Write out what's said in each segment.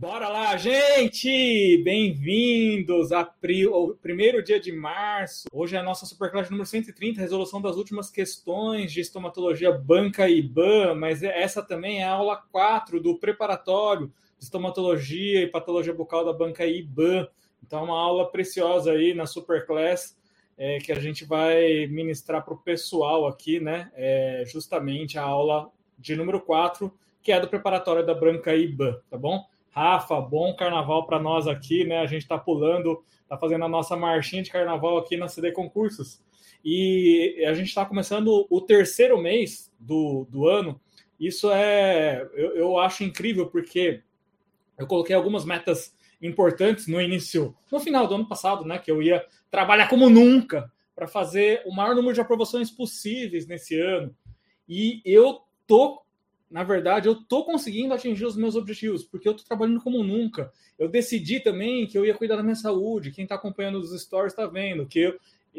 Bora lá, gente! Bem-vindos ao primeiro dia de março. Hoje é a nossa Superclass número 130, resolução das últimas questões de estomatologia banca e IBAN, mas essa também é a aula 4 do preparatório de estomatologia e patologia bucal da banca IBAN. Então, é uma aula preciosa aí na Superclass é, que a gente vai ministrar para o pessoal aqui, né? É justamente a aula de número 4, que é do preparatório da Branca IBAN, tá bom? Rafa, bom carnaval para nós aqui, né? A gente está pulando, está fazendo a nossa marchinha de carnaval aqui na CD Concursos. E a gente está começando o terceiro mês do, do ano. Isso é, eu, eu acho incrível, porque eu coloquei algumas metas importantes no início, no final do ano passado, né? Que eu ia trabalhar como nunca para fazer o maior número de aprovações possíveis nesse ano. E eu tô na verdade, eu estou conseguindo atingir os meus objetivos, porque eu estou trabalhando como nunca. Eu decidi também que eu ia cuidar da minha saúde. Quem está acompanhando os stories está vendo que eu,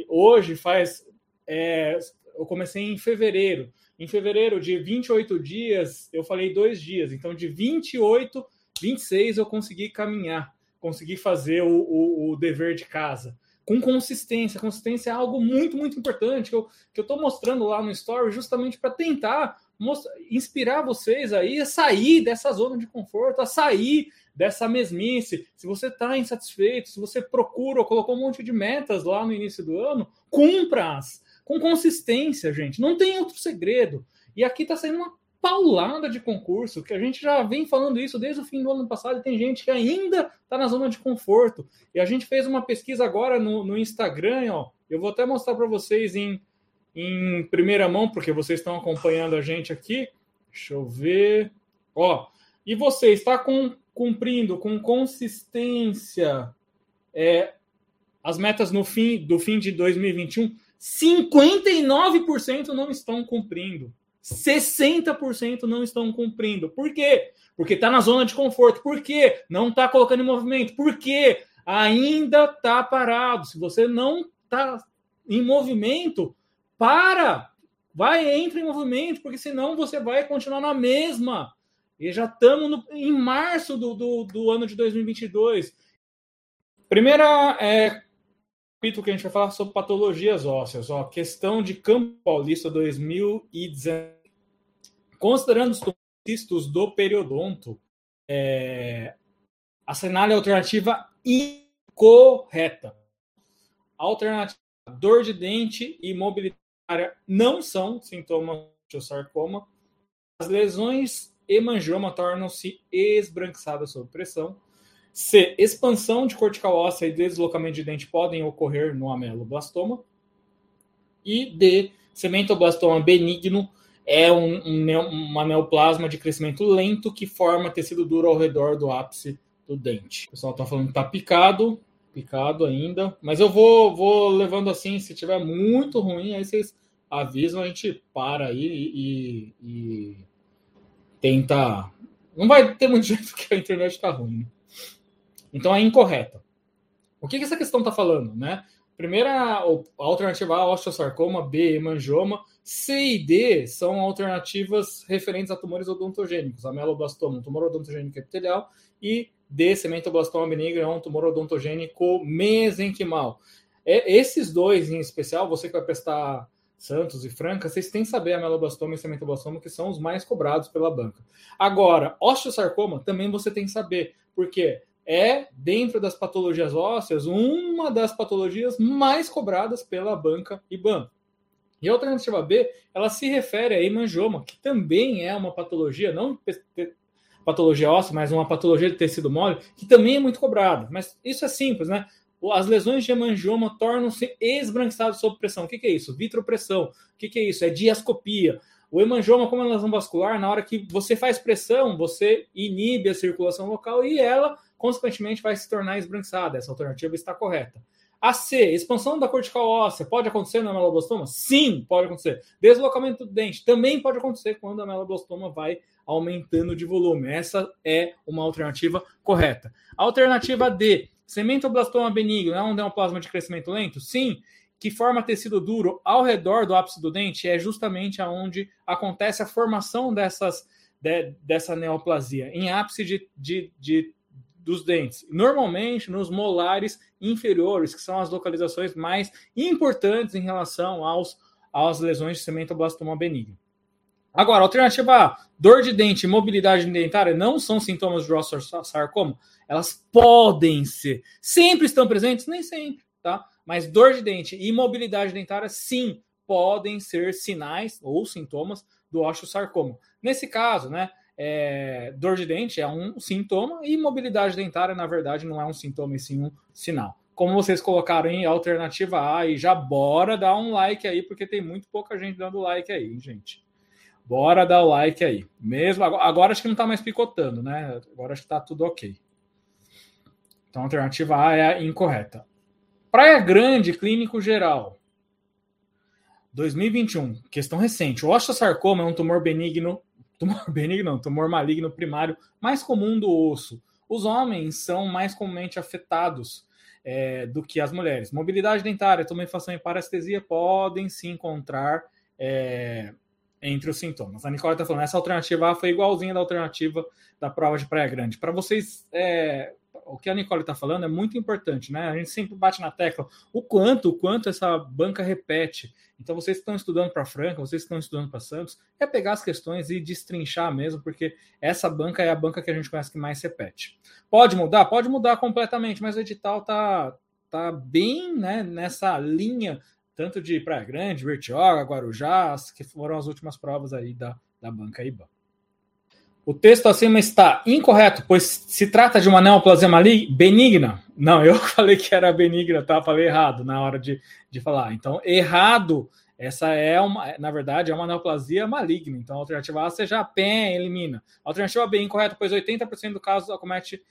hoje faz. É, eu comecei em fevereiro. Em fevereiro, de 28 dias, eu falei dois dias. Então, de 28, 26, eu consegui caminhar, consegui fazer o, o, o dever de casa com consistência. Consistência é algo muito, muito importante que eu estou mostrando lá no story justamente para tentar mostrar, inspirar vocês aí a sair dessa zona de conforto, a sair dessa mesmice. Se você está insatisfeito, se você procura ou colocou um monte de metas lá no início do ano, cumpra-as com consistência, gente. Não tem outro segredo. E aqui está saindo uma paulada de concurso, que a gente já vem falando isso desde o fim do ano passado, e tem gente que ainda está na zona de conforto. E a gente fez uma pesquisa agora no, no Instagram, ó. Eu vou até mostrar para vocês em em primeira mão, porque vocês estão acompanhando a gente aqui. Deixa eu ver. Ó, e você está com, cumprindo com consistência é, as metas no fim do fim de 2021? 59% não estão cumprindo. 60% não estão cumprindo. Por quê? Porque está na zona de conforto. Por quê? Não está colocando em movimento. Por quê? Ainda está parado. Se você não está em movimento, para! Vai, entra em movimento, porque senão você vai continuar na mesma. E já estamos em março do, do, do, ano de 2022. Primeira é, capítulo que a gente vai falar sobre patologias ósseas. Ó, questão de Campo Paulista 2019. Considerando os cistos do periodonto, é, a cenária alternativa incorreta. Alternativa dor de dente e mobilidade não são sintomas de sarcoma. As lesões hemangioma tornam-se esbranquiçadas sob pressão. C. Expansão de cortical óssea e deslocamento de dente podem ocorrer no ameloblastoma. E D. Cementoblastoma benigno é um, um, uma neoplasma de crescimento lento que forma tecido duro ao redor do ápice do dente. O pessoal está falando que está picado, picado ainda, mas eu vou, vou levando assim. Se tiver muito ruim, aí vocês avisam, a gente para aí e, e tenta. Não vai ter muito jeito porque a internet está ruim. Né? Então é incorreta. O que, que essa questão está falando, né? Primeira alternativa A, osteosarcoma, B, hemangioma, C e D são alternativas referentes a tumores odontogênicos, ameloblastoma, um tumor odontogênico epitelial, e D, cementoblastoma benigno, é um tumor odontogênico mesenquimal. É, esses dois em especial, você que vai prestar Santos e Franca, vocês têm que saber a meloblastoma e cementoblastoma, que são os mais cobrados pela banca. Agora, osteosarcoma também você tem que saber, porque é, dentro das patologias ósseas, uma das patologias mais cobradas pela banca IBAN. E a alternativa B, ela se refere a hemangioma, que também é uma patologia, não patologia óssea, mas uma patologia de tecido mole, que também é muito cobrada. Mas isso é simples, né? As lesões de hemangioma tornam-se esbranquiçadas sob pressão. O que, que, é isso? Vitropressão. O que, que, é isso? É diascopia. O hemangioma, como é uma lesão vascular, na hora que você faz pressão, você inibe a circulação local e ela, consequentemente, vai se tornar esbranquiçada. Essa alternativa está correta. A C, expansão da cortical óssea, pode acontecer na meloblastoma? Sim, pode acontecer. Deslocamento do dente também pode acontecer quando a meloblastoma vai aumentando de volume. Essa é uma alternativa correta. Alternativa D, Cementoblastoma benigno é um neoplasma de crescimento lento? Sim. Que forma tecido duro ao redor do ápice do dente é justamente aonde acontece a formação dessas, de, dessa neoplasia, em ápice de, de, de dos dentes, normalmente nos molares inferiores, que são as localizações mais importantes em relação aos, às lesões de cementoblastoma benigno. Agora, alternativa A, dor de dente e mobilidade dentária não são sintomas de osteosarcoma? Elas podem ser. Sempre estão presentes? Nem sempre, tá? Mas dor de dente e mobilidade dentária, sim, podem ser sinais ou sintomas do osteosarcoma. Nesse caso, né, é, dor de dente é um sintoma e mobilidade dentária, na verdade, não é um sintoma e sim um sinal. Como vocês colocaram em alternativa A, e já bora dar um like aí, porque tem muito pouca gente dando like aí, gente. Bora dar o like aí. Mesmo agora, agora acho que não está mais picotando, né? Agora acho que está tudo ok. Então a alternativa A é a incorreta. Praia Grande, clínico geral. 2021, questão recente. O osteosarcoma é um tumor benigno tumor benigno, não, tumor maligno primário mais comum do osso. Os homens são mais comumente afetados é, do que as mulheres. Mobilidade dentária, tumefação e parestesia podem se encontrar é, entre os sintomas. A Nicole está falando, essa alternativa A foi igualzinha da alternativa da prova de Praia Grande. Para vocês é, o que a Nicole está falando é muito importante, né? A gente sempre bate na tecla o quanto, o quanto essa banca repete. Então, vocês que estão estudando para Franca, vocês que estão estudando para Santos, é pegar as questões e destrinchar mesmo, porque essa banca é a banca que a gente conhece que mais repete. Pode mudar? Pode mudar completamente, mas o edital tá, tá bem né, nessa linha, tanto de Praia Grande, Bertioga, Guarujá, que foram as últimas provas aí da, da banca IBAN. O texto acima está incorreto, pois se trata de uma neoplasia benigna. Não, eu falei que era benigna, tá? Falei errado na hora de, de falar. Então, errado. Essa é uma, na verdade, é uma neoplasia maligna. Então, a alternativa A você já PEN, elimina. A alternativa B incorreta, pois 80% do caso acomete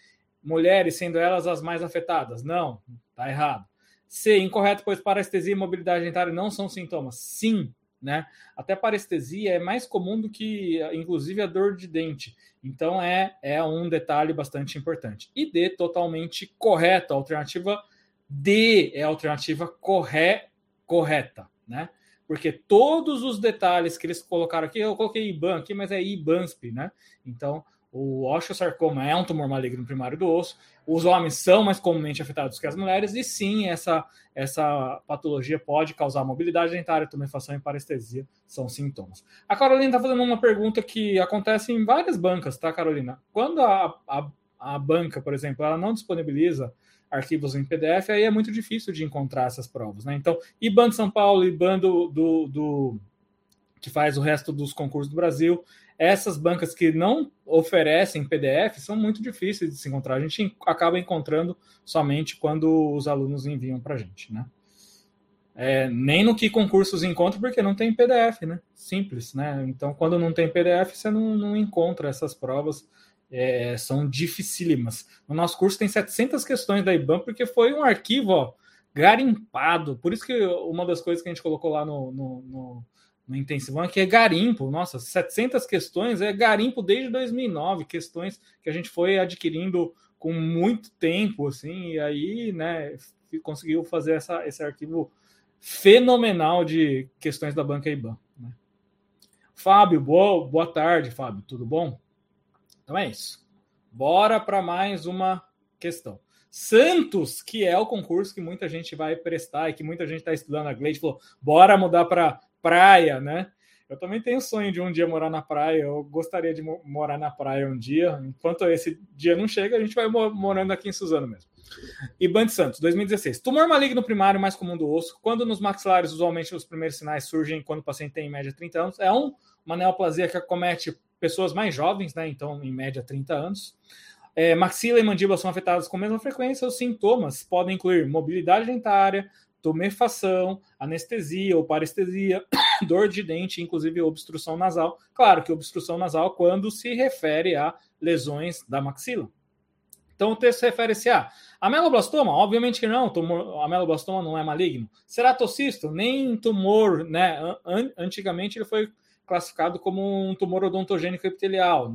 mulheres, sendo elas as mais afetadas. Não, tá errado. C, incorreto, pois parestesia e mobilidade dentária não são sintomas. Sim, né? Até parestesia é mais comum do que, inclusive, a dor de dente. Então, é, é um detalhe bastante importante. E D, totalmente correto. A alternativa D é a alternativa corre, correta, né? Porque todos os detalhes que eles colocaram aqui, eu coloquei IBAN aqui, mas é IBANSP, né? Então, o osteosarcoma é um tumor maligno primário do osso. Os homens são mais comumente afetados que as mulheres, e sim, essa, essa patologia pode causar mobilidade dentária, tumefação e parestesia, são sintomas. A Carolina está fazendo uma pergunta que acontece em várias bancas, tá, Carolina? Quando a, a, a banca, por exemplo, ela não disponibiliza arquivos em PDF, aí é muito difícil de encontrar essas provas, né? Então, IBAN de São Paulo, IBAN do, do, do que faz o resto dos concursos do Brasil, essas bancas que não oferecem PDF são muito difíceis de se encontrar. A gente acaba encontrando somente quando os alunos enviam para a gente, né? É, nem no que concursos encontram, porque não tem PDF, né? Simples, né? Então, quando não tem PDF, você não, não encontra essas provas, é, são dificílimas. No nosso curso tem 700 questões da IBAN, porque foi um arquivo ó, garimpado. Por isso que uma das coisas que a gente colocou lá no, no, no no intensivão, que é garimpo. Nossa, 700 questões é garimpo desde 2009, questões que a gente foi adquirindo com muito tempo, assim, e aí, né, conseguiu fazer essa, esse arquivo fenomenal de questões da banca IBAN. Né? Fábio, boa, boa tarde, Fábio, tudo bom? Então é isso. Bora para mais uma questão. Santos, que é o concurso que muita gente vai prestar e que muita gente está estudando. A Gleide falou: bora mudar para praia, né? Eu também tenho sonho de um dia morar na praia. Eu gostaria de morar na praia um dia. Enquanto esse dia não chega, a gente vai morando aqui em Suzano mesmo. Iban de Santos, 2016. Tumor maligno primário mais comum do osso. Quando nos maxilares, usualmente os primeiros sinais surgem quando o paciente tem em média 30 anos. É um, uma neoplasia que acomete pessoas mais jovens, né? Então, em média 30 anos. É, maxila e mandíbula são afetadas com a mesma frequência. Os sintomas podem incluir mobilidade dentária, tumefação, anestesia ou parestesia, dor de dente, inclusive obstrução nasal. Claro que obstrução nasal quando se refere a lesões da maxila. Então o texto refere-se a ameloblastoma, obviamente que não, tumor, ameloblastoma não é maligno. Ceratocisto, nem tumor, né? Antigamente ele foi classificado como um tumor odontogênico epitelial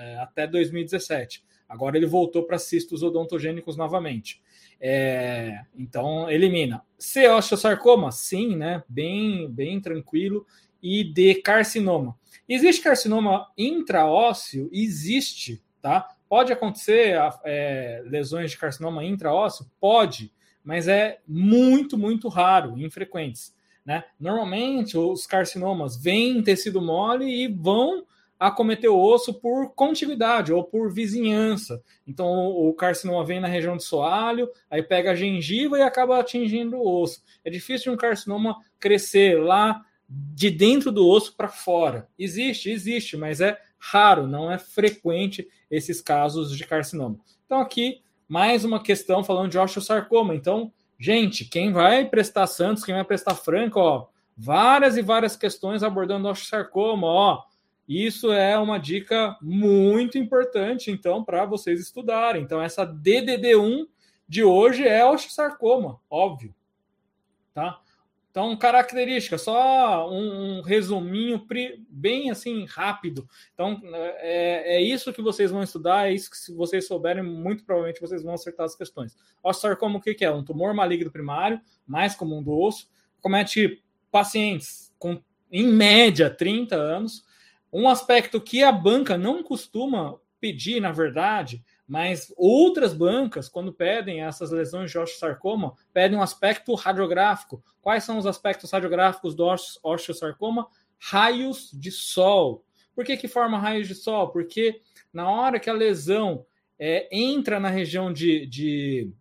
é, até 2017. Agora ele voltou para cistos odontogênicos novamente. É, então, elimina. C, osteosarcoma? Sim, né? Bem, bem tranquilo. E D, carcinoma. Existe carcinoma intraósseo? Existe, tá? Pode acontecer é, lesões de carcinoma intraósseo? Pode, mas é muito, muito raro, infrequentes. Né? Normalmente, os carcinomas vêm em tecido mole e vão acometer o osso por contiguidade ou por vizinhança. Então, o carcinoma vem na região do soalho, aí pega a gengiva e acaba atingindo o osso. É difícil um carcinoma crescer lá de dentro do osso para fora. Existe, existe, mas é raro, não é frequente esses casos de carcinoma. Então, aqui, mais uma questão falando de osteosarcoma. Então, gente, quem vai prestar Santos, quem vai prestar Franco, ó, várias e várias questões abordando osteosarcoma, ó isso é uma dica muito importante, então, para vocês estudarem. Então, essa DDD1 de hoje é osteosarcoma, óbvio. Tá? Então, característica, só um, um resuminho bem assim rápido. Então, é, é, isso que vocês vão estudar, é isso que se vocês souberem, muito provavelmente vocês vão acertar as questões. Osteosarcoma, o que, é? Um tumor maligno primário, mais comum do osso, comete pacientes com, em média, 30 anos, um aspecto que a banca não costuma pedir, na verdade, mas outras bancas, quando pedem essas lesões de osteosarcoma, pedem um aspecto radiográfico. Quais são os aspectos radiográficos do osteosarcoma? Raios de sol. Por que, que forma raios de sol? Porque na hora que a lesão é, entra na região de, de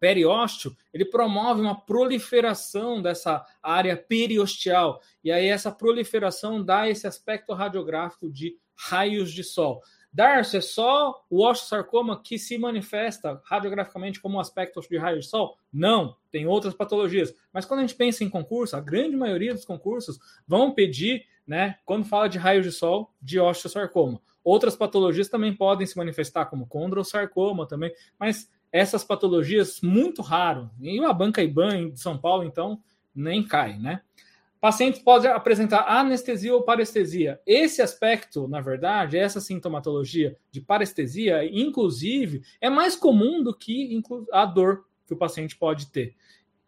periósteo, ele promove uma proliferação dessa área periosteal. E aí essa proliferação dá esse aspecto radiográfico de raios de sol. Darcio, é só o osteosarcoma que se manifesta radiograficamente como um aspecto de raio de sol? Não, tem outras patologias. Mas quando a gente pensa em concurso, a grande maioria dos concursos vão pedir, né, quando fala de raio de sol, de osteosarcoma. Outras patologias também podem se manifestar, como condrosarcoma também, mas essas patologias muito raro. E a banca IBAN de São Paulo, então, nem cai, né? Paciente pode apresentar anestesia ou parestesia. Esse aspecto, na verdade, essa sintomatologia de parestesia, inclusive, é mais comum do que a dor que o paciente pode ter.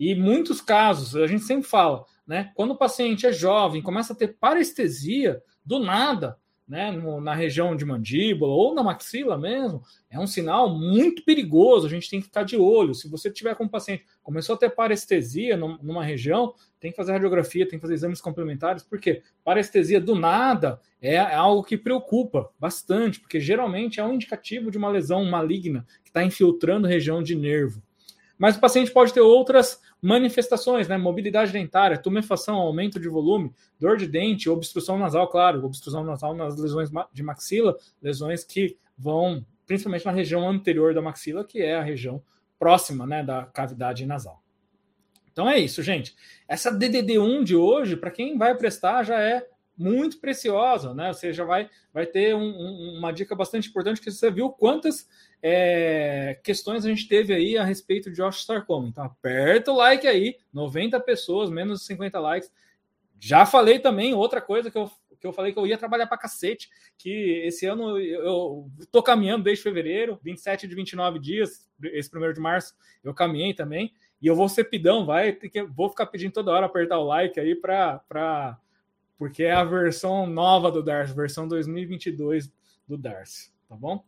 E muitos casos, a gente sempre fala, né? Quando o paciente é jovem, começa a ter parestesia, do nada, né, na região de mandíbula ou na maxila mesmo, é um sinal muito perigoso. A gente tem que ficar de olho. Se você tiver com um paciente começou a ter parestesia numa região, tem que fazer radiografia, tem que fazer exames complementares, porque parestesia do nada é algo que preocupa bastante, porque geralmente é um indicativo de uma lesão maligna que está infiltrando região de nervo. Mas o paciente pode ter outras manifestações, né? Mobilidade dentária, tumefação, aumento de volume, dor de dente, obstrução nasal, claro, obstrução nasal nas lesões de maxila, lesões que vão principalmente na região anterior da maxila, que é a região próxima, né, da cavidade nasal. Então é isso, gente. Essa DDD1 de hoje, para quem vai prestar, já é muito preciosa, né? Você já vai, vai ter um, um, uma dica bastante importante que você viu quantas é, questões a gente teve aí a respeito de osteosarcoma. Então aperta o like aí, 90 pessoas, menos de 50 likes. Já falei também outra coisa que eu, que eu falei que eu ia trabalhar para cacete, que esse ano eu tô caminhando desde fevereiro, 27 de 29 dias, esse primeiro de março eu caminhei também, e eu vou ser pidão, vai, vou ficar pedindo toda hora apertar o like aí para porque é a versão nova do Darcy, versão 2022 do Darcy, tá bom?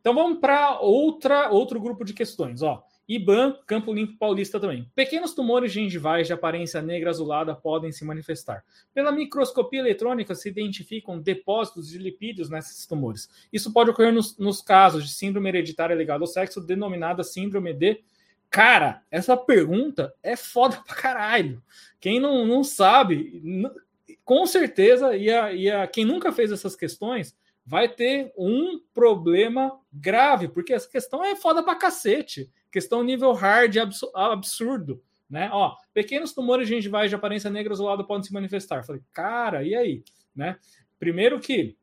Então vamos para outra outro grupo de questões, ó. IBAN, Campo Limpo Paulista também. Pequenos tumores gengivais de aparência negra azulada podem se manifestar. Pela microscopia eletrônica se identificam depósitos de lipídios nesses tumores. Isso pode ocorrer nos, nos casos de síndrome hereditária ligada ao sexo, denominada síndrome de Cara, essa pergunta é foda pra caralho. Quem não, não sabe, com certeza, e, a, e a, quem nunca fez essas questões vai ter um problema grave, porque essa questão é foda pra cacete. Questão nível hard absurdo. Né? Ó, pequenos tumores gengivais de aparência negra azulada podem se manifestar. Falei, cara, e aí? Né? Primeiro que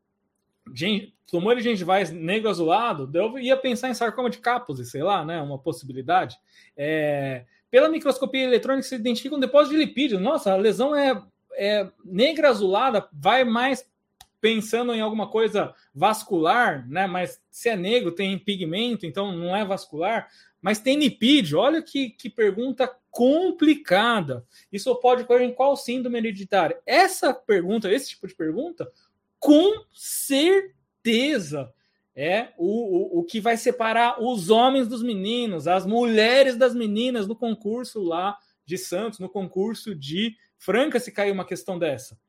gen, tumores gengivais negro azulado, eu ia pensar em sarcoma de Kaposi, sei lá, né? Uma possibilidade. É, pela microscopia eletrônica se identifica um depósito de lipídio. Nossa, a lesão é é, negra azulada vai mais pensando em alguma coisa vascular, né? Mas se é negro, tem pigmento, então não é vascular. Mas tem lipídio, olha que, que pergunta complicada. Isso pode ocorrer em qual síndrome hereditária? Essa pergunta, esse tipo de pergunta, com certeza é o, o, o que vai separar os homens dos meninos, as mulheres das meninas no concurso lá de Santos, no concurso de Franca, se cair uma questão dessa.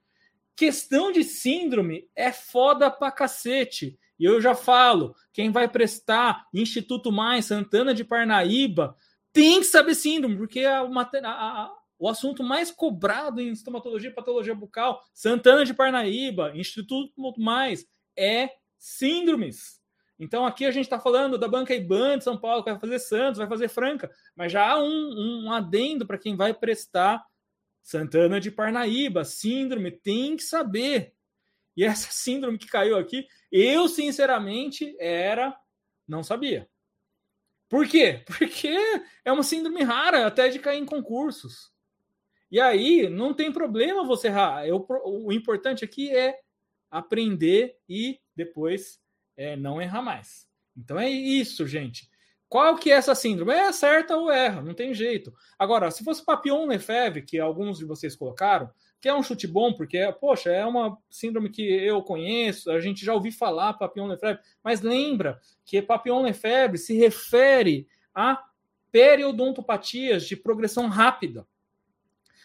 Questão de síndrome é foda pra cacete. E eu já falo, quem vai prestar Instituto Mais, Santana de Parnaíba, tem que saber síndrome, porque a, a, a, o assunto mais cobrado em estomatologia e patologia bucal, Santana de Parnaíba, Instituto Mais, é síndromes. Então aqui a gente está falando da banca IBAN de São Paulo, que vai fazer Santos, vai fazer Franca, mas já há um, um adendo para quem vai prestar Santana de Parnaíba, síndrome, tem que saber. E essa síndrome que caiu aqui, eu sinceramente era não sabia. Por quê? Porque é uma síndrome rara até de cair em concursos. E aí não tem problema você errar. Eu, o importante aqui é aprender e depois é, não errar mais. Então é isso, gente. Qual que é essa síndrome? É certa ou erra, não tem jeito. Agora, se fosse Papillon Lefebvre, que alguns de vocês colocaram, que é um chute bom, porque, poxa, é uma síndrome que eu conheço, a gente já ouviu falar Papillon Lefebvre, mas lembra que Papillon Lefebvre se refere a periodontopatias de progressão rápida.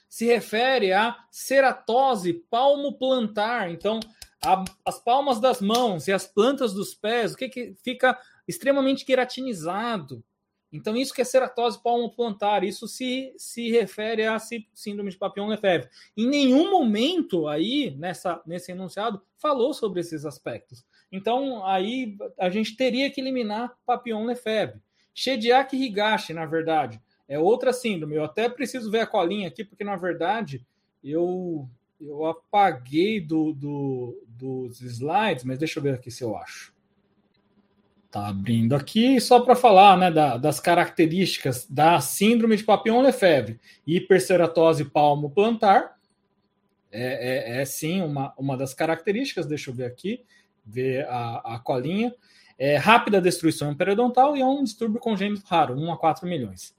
Se refere a ceratose palmo-plantar. Então, a, as palmas das mãos e as plantas dos pés, o que, que fica extremamente queratinizado. Então, isso que é ceratose palmoplantar, isso se, se refere a síndrome de Papillon-Lefebvre. Em nenhum momento aí, nessa, nesse enunciado, falou sobre esses aspectos. Então, aí a gente teria que eliminar Papillon-Lefebvre. Shediak Higashi, na verdade, é outra síndrome. Eu até preciso ver a colinha aqui, porque, na verdade, eu, eu apaguei do, do, dos slides, mas deixa eu ver aqui se eu acho. Tá abrindo aqui só para falar né, da, das características da síndrome de Papillon-Lefebvre. Hiperceratose palmo-plantar é, é, é, sim uma, uma das características. Deixa eu ver aqui, ver a, a colinha. É rápida destruição periodontal e é um distúrbio congênito raro, 1 a 4 milhões.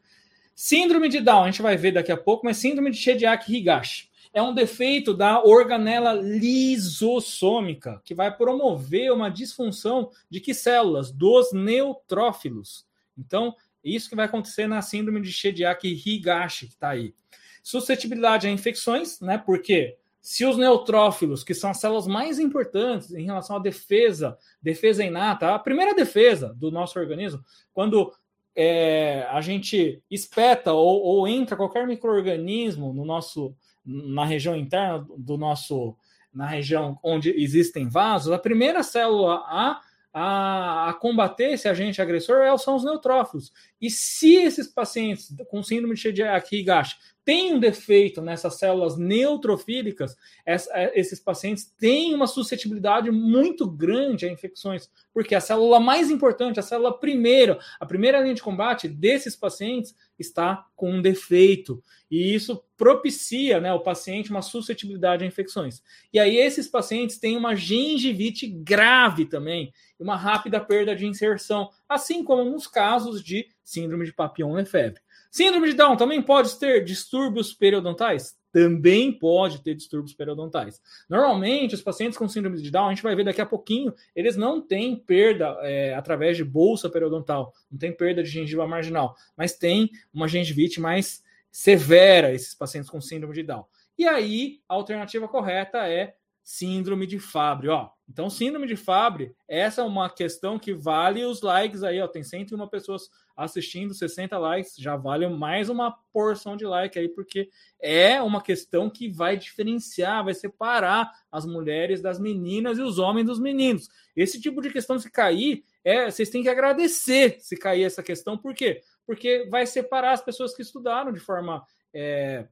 Síndrome de Down, a gente vai ver daqui a pouco, mas síndrome de Shediak-Higashi é um defeito da organela lisossômica, que vai promover uma disfunção de que células? Dos neutrófilos. Então, isso que vai acontecer na síndrome de Shediak-Higashi, que está aí. Suscetibilidade a infecções, né? Porque se os neutrófilos, que são as células mais importantes em relação à defesa, defesa inata, a primeira defesa do nosso organismo, quando é, a gente espeta ou, ou entra qualquer microorganismo no nosso na região interna do nosso, na região onde existem vasos, a primeira célula a, a, a combater esse agente agressor é são os neutrófilos. E se esses pacientes com síndrome de Chidiaque-Higashi tem um defeito nessas células neutrofílicas, é, esses pacientes têm uma suscetibilidade muito grande a infecções, porque a célula mais importante, a célula primeira, a primeira linha de combate desses pacientes está com um defeito. E isso propicia né, o paciente uma suscetibilidade a infecções. E aí, esses pacientes têm uma gengivite grave também, uma rápida perda de inserção, assim como nos casos de síndrome de Papillon-Lefebvre. Síndrome de Down também pode ter distúrbios periodontais? Também pode ter distúrbios periodontais. Normalmente, os pacientes com síndrome de Down, a gente vai ver daqui a pouquinho, eles não têm perda é, através de bolsa periodontal, não tem perda de gengiva marginal, mas tem uma gengivite mais severa, esses pacientes com síndrome de Down. E aí, a alternativa correta é síndrome de Fabry, ó. Então, síndrome de Fabry, essa é uma questão que vale os likes aí, ó. Tem 101 pessoas assistindo, 60 likes, já vale mais uma porção de like aí, porque é uma questão que vai diferenciar, vai separar as mulheres das meninas e os homens dos meninos. Esse tipo de questão, se cair, é, vocês têm que agradecer se cair essa questão, por quê? Porque vai separar as pessoas que estudaram de forma. É,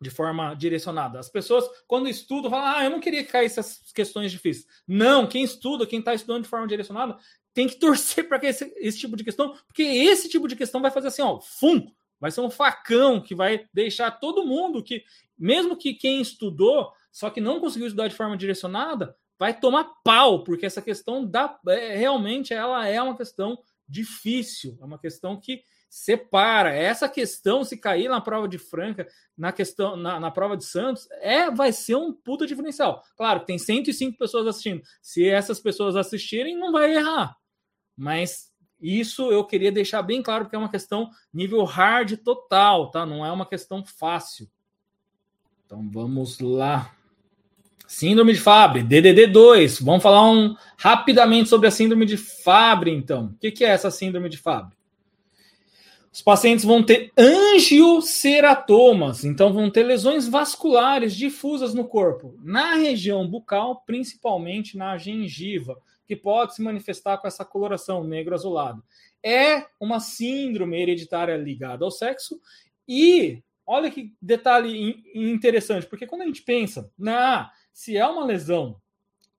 de forma direcionada. As pessoas, quando estudam, falam: Ah, eu não queria que caísse essas questões difíceis. Não, quem estuda, quem está estudando de forma direcionada, tem que torcer para que esse, esse, tipo de questão, porque esse tipo de questão vai fazer assim, ó, fum, vai ser um facão que vai deixar todo mundo que, mesmo que quem estudou, só que não conseguiu estudar de forma direcionada, vai tomar pau, porque essa questão da, é, realmente ela é uma questão difícil, é uma questão que separa. Essa questão, se cair na prova de Franca, na questão na, na prova de Santos, é vai ser um puta diferencial. Claro, tem 105 pessoas assistindo. Se essas pessoas assistirem, não vai errar. Mas isso eu queria deixar bem claro, porque é uma questão nível hard total, tá? Não é uma questão fácil. Então vamos lá. Síndrome de Fabry, DDD2. Vamos falar um, rapidamente sobre a síndrome de Fabry, então. O que, que é essa síndrome de Fabry? Os pacientes vão ter angioceratomas, então vão ter lesões vasculares difusas no corpo, na região bucal, principalmente na gengiva, que pode se manifestar com essa coloração negro azulado. É uma síndrome hereditária ligada ao sexo e olha que detalhe interessante, porque quando a gente pensa na se é uma lesão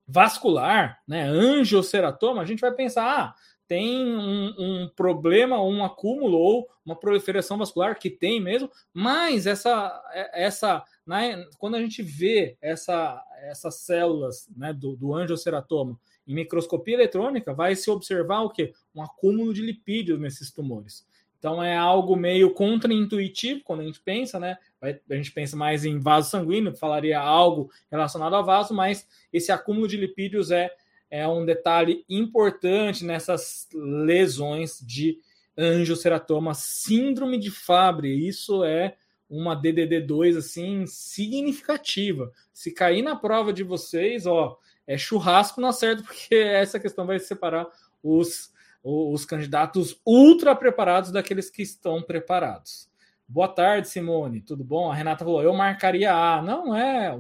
vascular, né, angioceratoma, a gente vai pensar, ah, tem um, um, problema, um acúmulo ou uma proliferação vascular que tem mesmo, mas essa, essa, né, quando a gente vê essa, essas células né, do, do angioceratoma em microscopia eletrônica, vai se observar o que? Um acúmulo de lipídios nesses tumores. Então é algo meio contraintuitivo quando a gente pensa, né? A gente pensa mais em vaso sanguíneo, falaria algo relacionado a vaso, mas esse acúmulo de lipídios é, é um detalhe importante nessas lesões de angioceratoma, síndrome de Fabry. Isso é uma DDD2 assim significativa. Se cair na prova de vocês, ó, é churrasco na certa, porque essa questão vai separar os os candidatos ultra preparados daqueles que estão preparados. Boa tarde, Simone. Tudo bom? A Renata falou: eu marcaria A. Não é.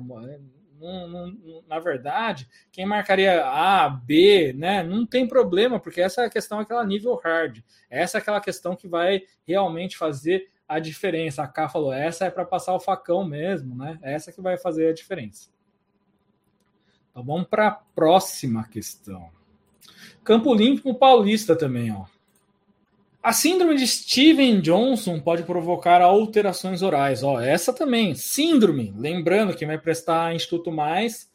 Não, não, na verdade, quem marcaria A, B, né? Não tem problema, porque essa é questão aquela nível hard. Essa é aquela questão que vai realmente fazer a diferença. A K falou: essa é para passar o facão mesmo, né? Essa que vai fazer a diferença. Então vamos para a próxima questão. Campo Limpo Paulista também, ó. A síndrome de Steven Johnson pode provocar alterações orais. Ó, essa também, síndrome. Lembrando, quem vai prestar Instituto Mais,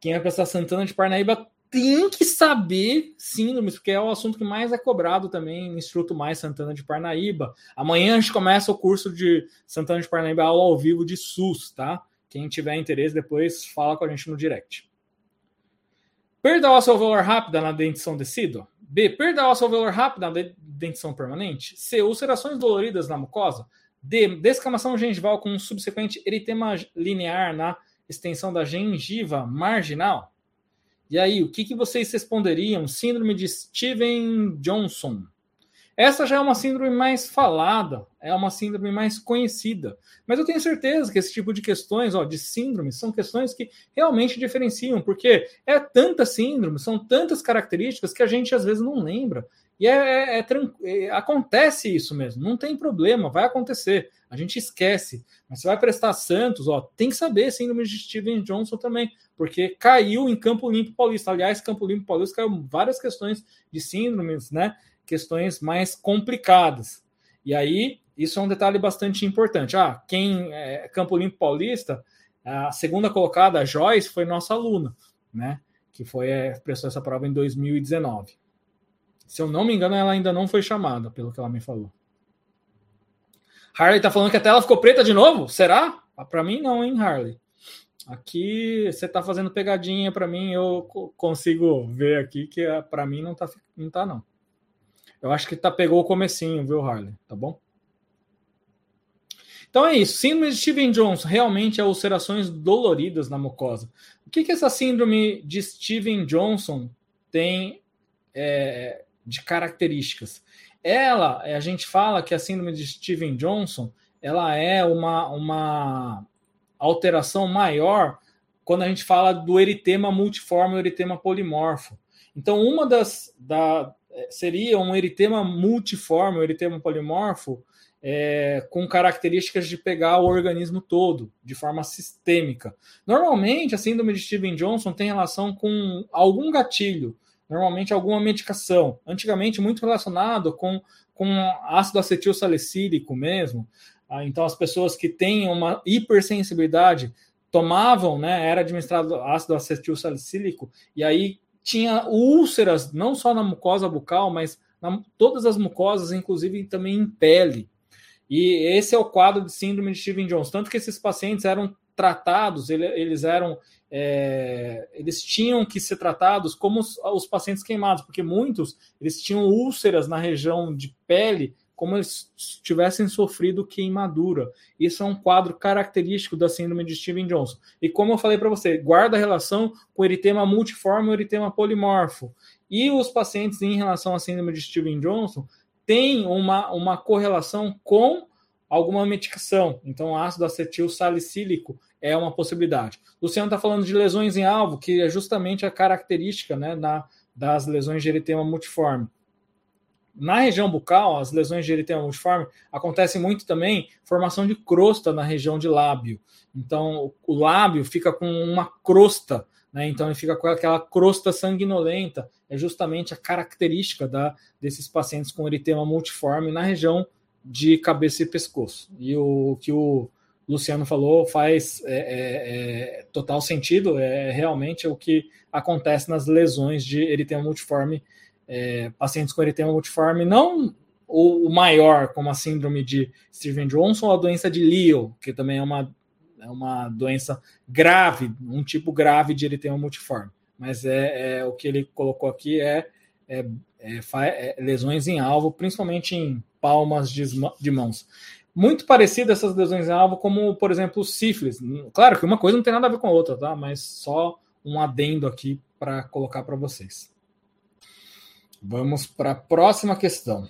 quem vai prestar Santana de Parnaíba tem que saber síndromes, porque é o assunto que mais é cobrado também no Instituto Mais Santana de Parnaíba. Amanhã a gente começa o curso de Santana de Parnaíba aula ao vivo de SUS, tá? Quem tiver interesse, depois fala com a gente no direct. Perda óssea alveolar rápida na dentição decídua. B. Perda óssea alveolar rápida na dentição permanente. C. Ulcerações doloridas na mucosa. D. Descamação gengival com um subsequente eritema linear na extensão da gengiva marginal. E aí, o que, que vocês responderiam? Síndrome de Steven Johnson. Essa já é uma síndrome mais falada, é uma síndrome mais conhecida. Mas eu tenho certeza que esse tipo de questões, ó, de síndromes, são questões que realmente diferenciam, porque é tanta síndrome, são tantas características que a gente às vezes não lembra. E é, é, é, é, acontece isso mesmo, não tem problema, vai acontecer. A gente esquece. Mas você vai prestar Santos, ó, tem que saber síndrome de Steven Johnson também, porque caiu em Campo Limpo Paulista. Aliás, Campo Limpo Paulista caiu várias questões de síndromes, né? Questões mais complicadas. E aí, isso é um detalhe bastante importante. Ah, quem é Campo Limpo Paulista, a segunda colocada, a Joyce, foi nossa aluna, né? Que foi é, prestou essa prova em 2019. Se eu não me engano, ela ainda não foi chamada, pelo que ela me falou. Harley tá falando que a tela ficou preta de novo? Será? Ah, para mim não, hein, Harley. Aqui você tá fazendo pegadinha para mim, eu consigo ver aqui que ah, para mim não tá não tá não. Eu acho que tá, pegou o comecinho, viu, Harley? Tá bom? Então é isso. Síndrome de Steven Johnson realmente é ulcerações doloridas na mucosa. O que, que essa síndrome de Steven Johnson tem é, de características? Ela, a gente fala que a síndrome de Steven Johnson ela é uma, uma alteração maior quando a gente fala do eritema multiforme, eritema polimorfo. Então, uma das da, seria um eritema multiforme, um eritema polimorfo, é, com características de pegar o organismo todo, de forma sistêmica. Normalmente, a síndrome de Steven Johnson tem relação com algum gatilho, normalmente alguma medicação. Antigamente, muito relacionado com, com ácido acetil salicílico mesmo. Ah, então, as pessoas que têm uma hipersensibilidade tomavam, né, era administrado ácido acetil salicílico, e aí tinha úlceras, não só na mucosa bucal, mas na todas as mucosas, inclusive também em pele. E esse é o quadro de síndrome de Steven Jones. Tanto que esses pacientes eram tratados, eles eram. É, eles tinham que ser tratados como os, os, pacientes queimados, porque muitos eles tinham úlceras na região de pele, como eles tivessem sofrido queimadura. Isso é um quadro característico da síndrome de Steven Johnson. E como eu falei para você, guarda relação com eritema multiforme e eritema polimorfo. E os pacientes em relação à síndrome de Steven Johnson têm uma, uma correlação com alguma medicação. Então, ácido acetil salicílico é uma possibilidade. Luciano está falando de lesões em alvo, que é justamente a característica né, na, das lesões de eritema multiforme. Na região bucal, as lesões de eritema multiforme acontecem muito também formação de crosta na região de lábio. Então, o lábio fica com uma crosta, né? Então, ele fica com aquela crosta sanguinolenta. É justamente a característica da, desses pacientes com eritema multiforme na região de cabeça e pescoço. E o que o Luciano falou faz é, é, é, total sentido, é realmente o que acontece nas lesões de eritema multiforme, é, pacientes com eritema multiforme, não o, o, maior, como a síndrome de Steven Johnson, ou a doença de Leo, que também é uma, é uma doença grave, um tipo grave de eritema multiforme. Mas é, é o que ele colocou aqui é, é, é lesões em alvo, principalmente em palmas de, de mãos muito parecido essas lesões em alvo, como, por exemplo, sífilis. Claro que uma coisa não tem nada a ver com a outra, tá? Mas só um adendo aqui para colocar para vocês. Vamos para a próxima questão.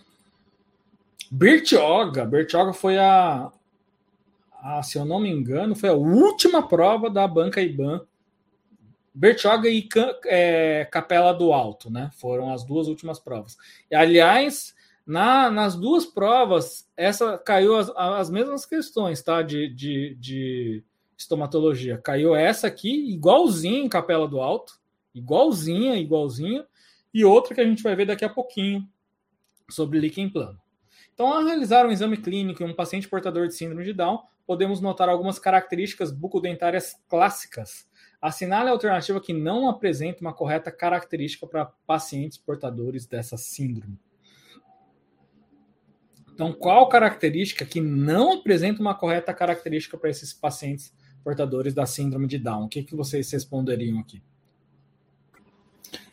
Bertioga. Bertioga foi a, a, se eu não me engano, foi a última prova da banca IBAN. Bertioga e é, Capela do Alto, né? Foram as duas últimas provas. E, aliás, na, nas duas provas, essa caiu as, as mesmas questões, tá? De, de, de estomatologia. Caiu essa aqui, igualzinha em Capela do Alto, igualzinha, igualzinha, e outra que a gente vai ver daqui a pouquinho sobre líquido em plano. Então, ao realizar um exame clínico em um paciente portador de síndrome de Down, podemos notar algumas características bucodentárias clássicas. Assinale a alternativa que não apresenta uma correta característica para pacientes portadores dessa síndrome. Então, qual característica que não apresenta uma correta característica para esses pacientes portadores da síndrome de Down? O que, que vocês responderiam aqui?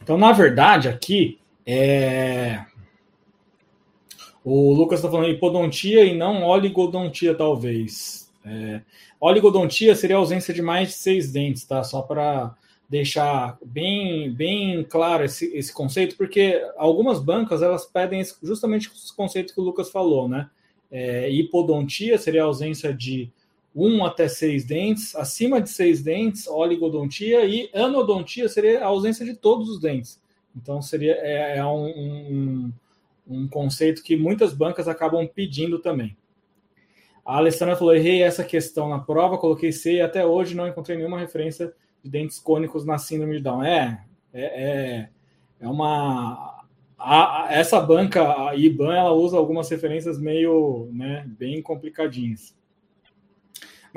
Então, na verdade, aqui é... o Lucas está falando hipodontia e não oligodontia, talvez. É... Oligodontia seria a ausência de mais de seis dentes, tá? Só para deixar bem, bem claro esse, esse conceito, porque algumas bancas elas pedem justamente esse conceito que o Lucas falou, né? É, hipodontia seria a ausência de um até seis dentes, acima de seis dentes, oligodontia, e anodontia seria a ausência de todos os dentes. Então seria é, é um, um, um conceito que muitas bancas acabam pedindo também. A Alessandra falou: errei essa questão na prova, coloquei C e até hoje não encontrei nenhuma referência de dentes cônicos na síndrome de Down. É, é, é, é uma. A, a, essa banca, a IBAN, ela usa algumas referências meio, né, bem complicadinhas.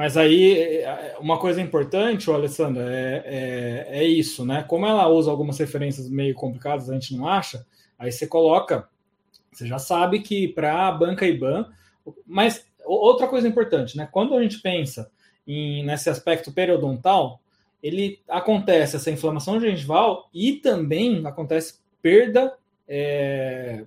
Mas aí, uma coisa importante, Alessandra, é, é, é, isso, né? Como ela usa algumas referências meio complicadas, a gente não acha, aí você coloca, você já sabe que para a banca IBAN, mas outra coisa importante, né? Quando a gente pensa em, nesse aspecto periodontal, ele acontece essa inflamação gengival e também acontece perda é,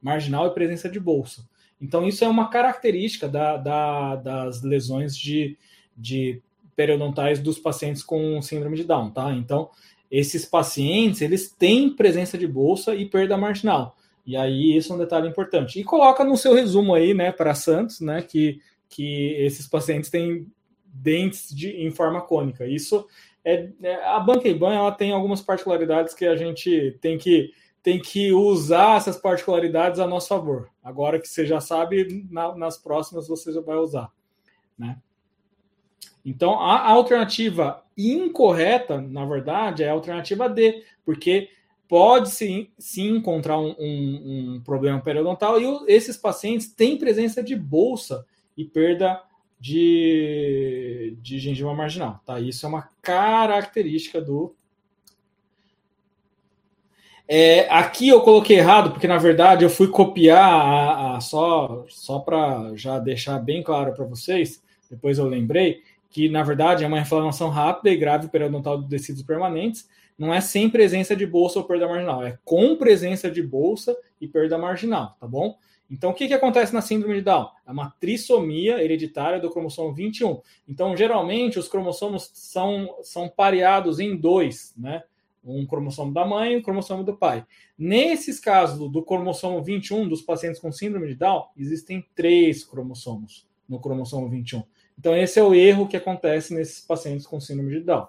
marginal e presença de bolsa. Então, isso é uma característica da, da, das lesões de, de periodontais dos pacientes com síndrome de Down, tá? Então, esses pacientes, eles têm presença de bolsa e perda marginal. E aí, isso é um detalhe importante. E coloca no seu resumo aí, né, para Santos, né, que, que esses pacientes têm dentes de, em forma cônica. Isso é, é a banca IBAN ela tem algumas particularidades que a gente tem que tem que usar essas particularidades a nosso favor. Agora que você já sabe, na, nas próximas você já vai usar, né? Então, a alternativa incorreta, na verdade, é a alternativa D, porque pode sim, sim encontrar um, um, um problema periodontal e esses pacientes têm presença de bolsa e perda de, de gengiva marginal, tá? Isso é uma característica do. É, aqui eu coloquei errado, porque na verdade eu fui copiar a, a só, só para já deixar bem claro para vocês, depois eu lembrei, que na verdade é uma inflamação rápida e grave periodontal de tecidos permanentes, não é sem presença de bolsa ou perda marginal, é com presença de bolsa e perda marginal, tá bom? Então, o que, que acontece na síndrome de Down? É uma trissomia hereditária do cromossomo 21. Então, geralmente, os cromossomos são, são pareados em dois, né? Um cromossomo da mãe e um cromossomo do pai. Nesses casos do cromossomo 21 dos pacientes com síndrome de Down, existem três cromossomos no cromossomo 21. Então, esse é o erro que acontece nesses pacientes com síndrome de Down.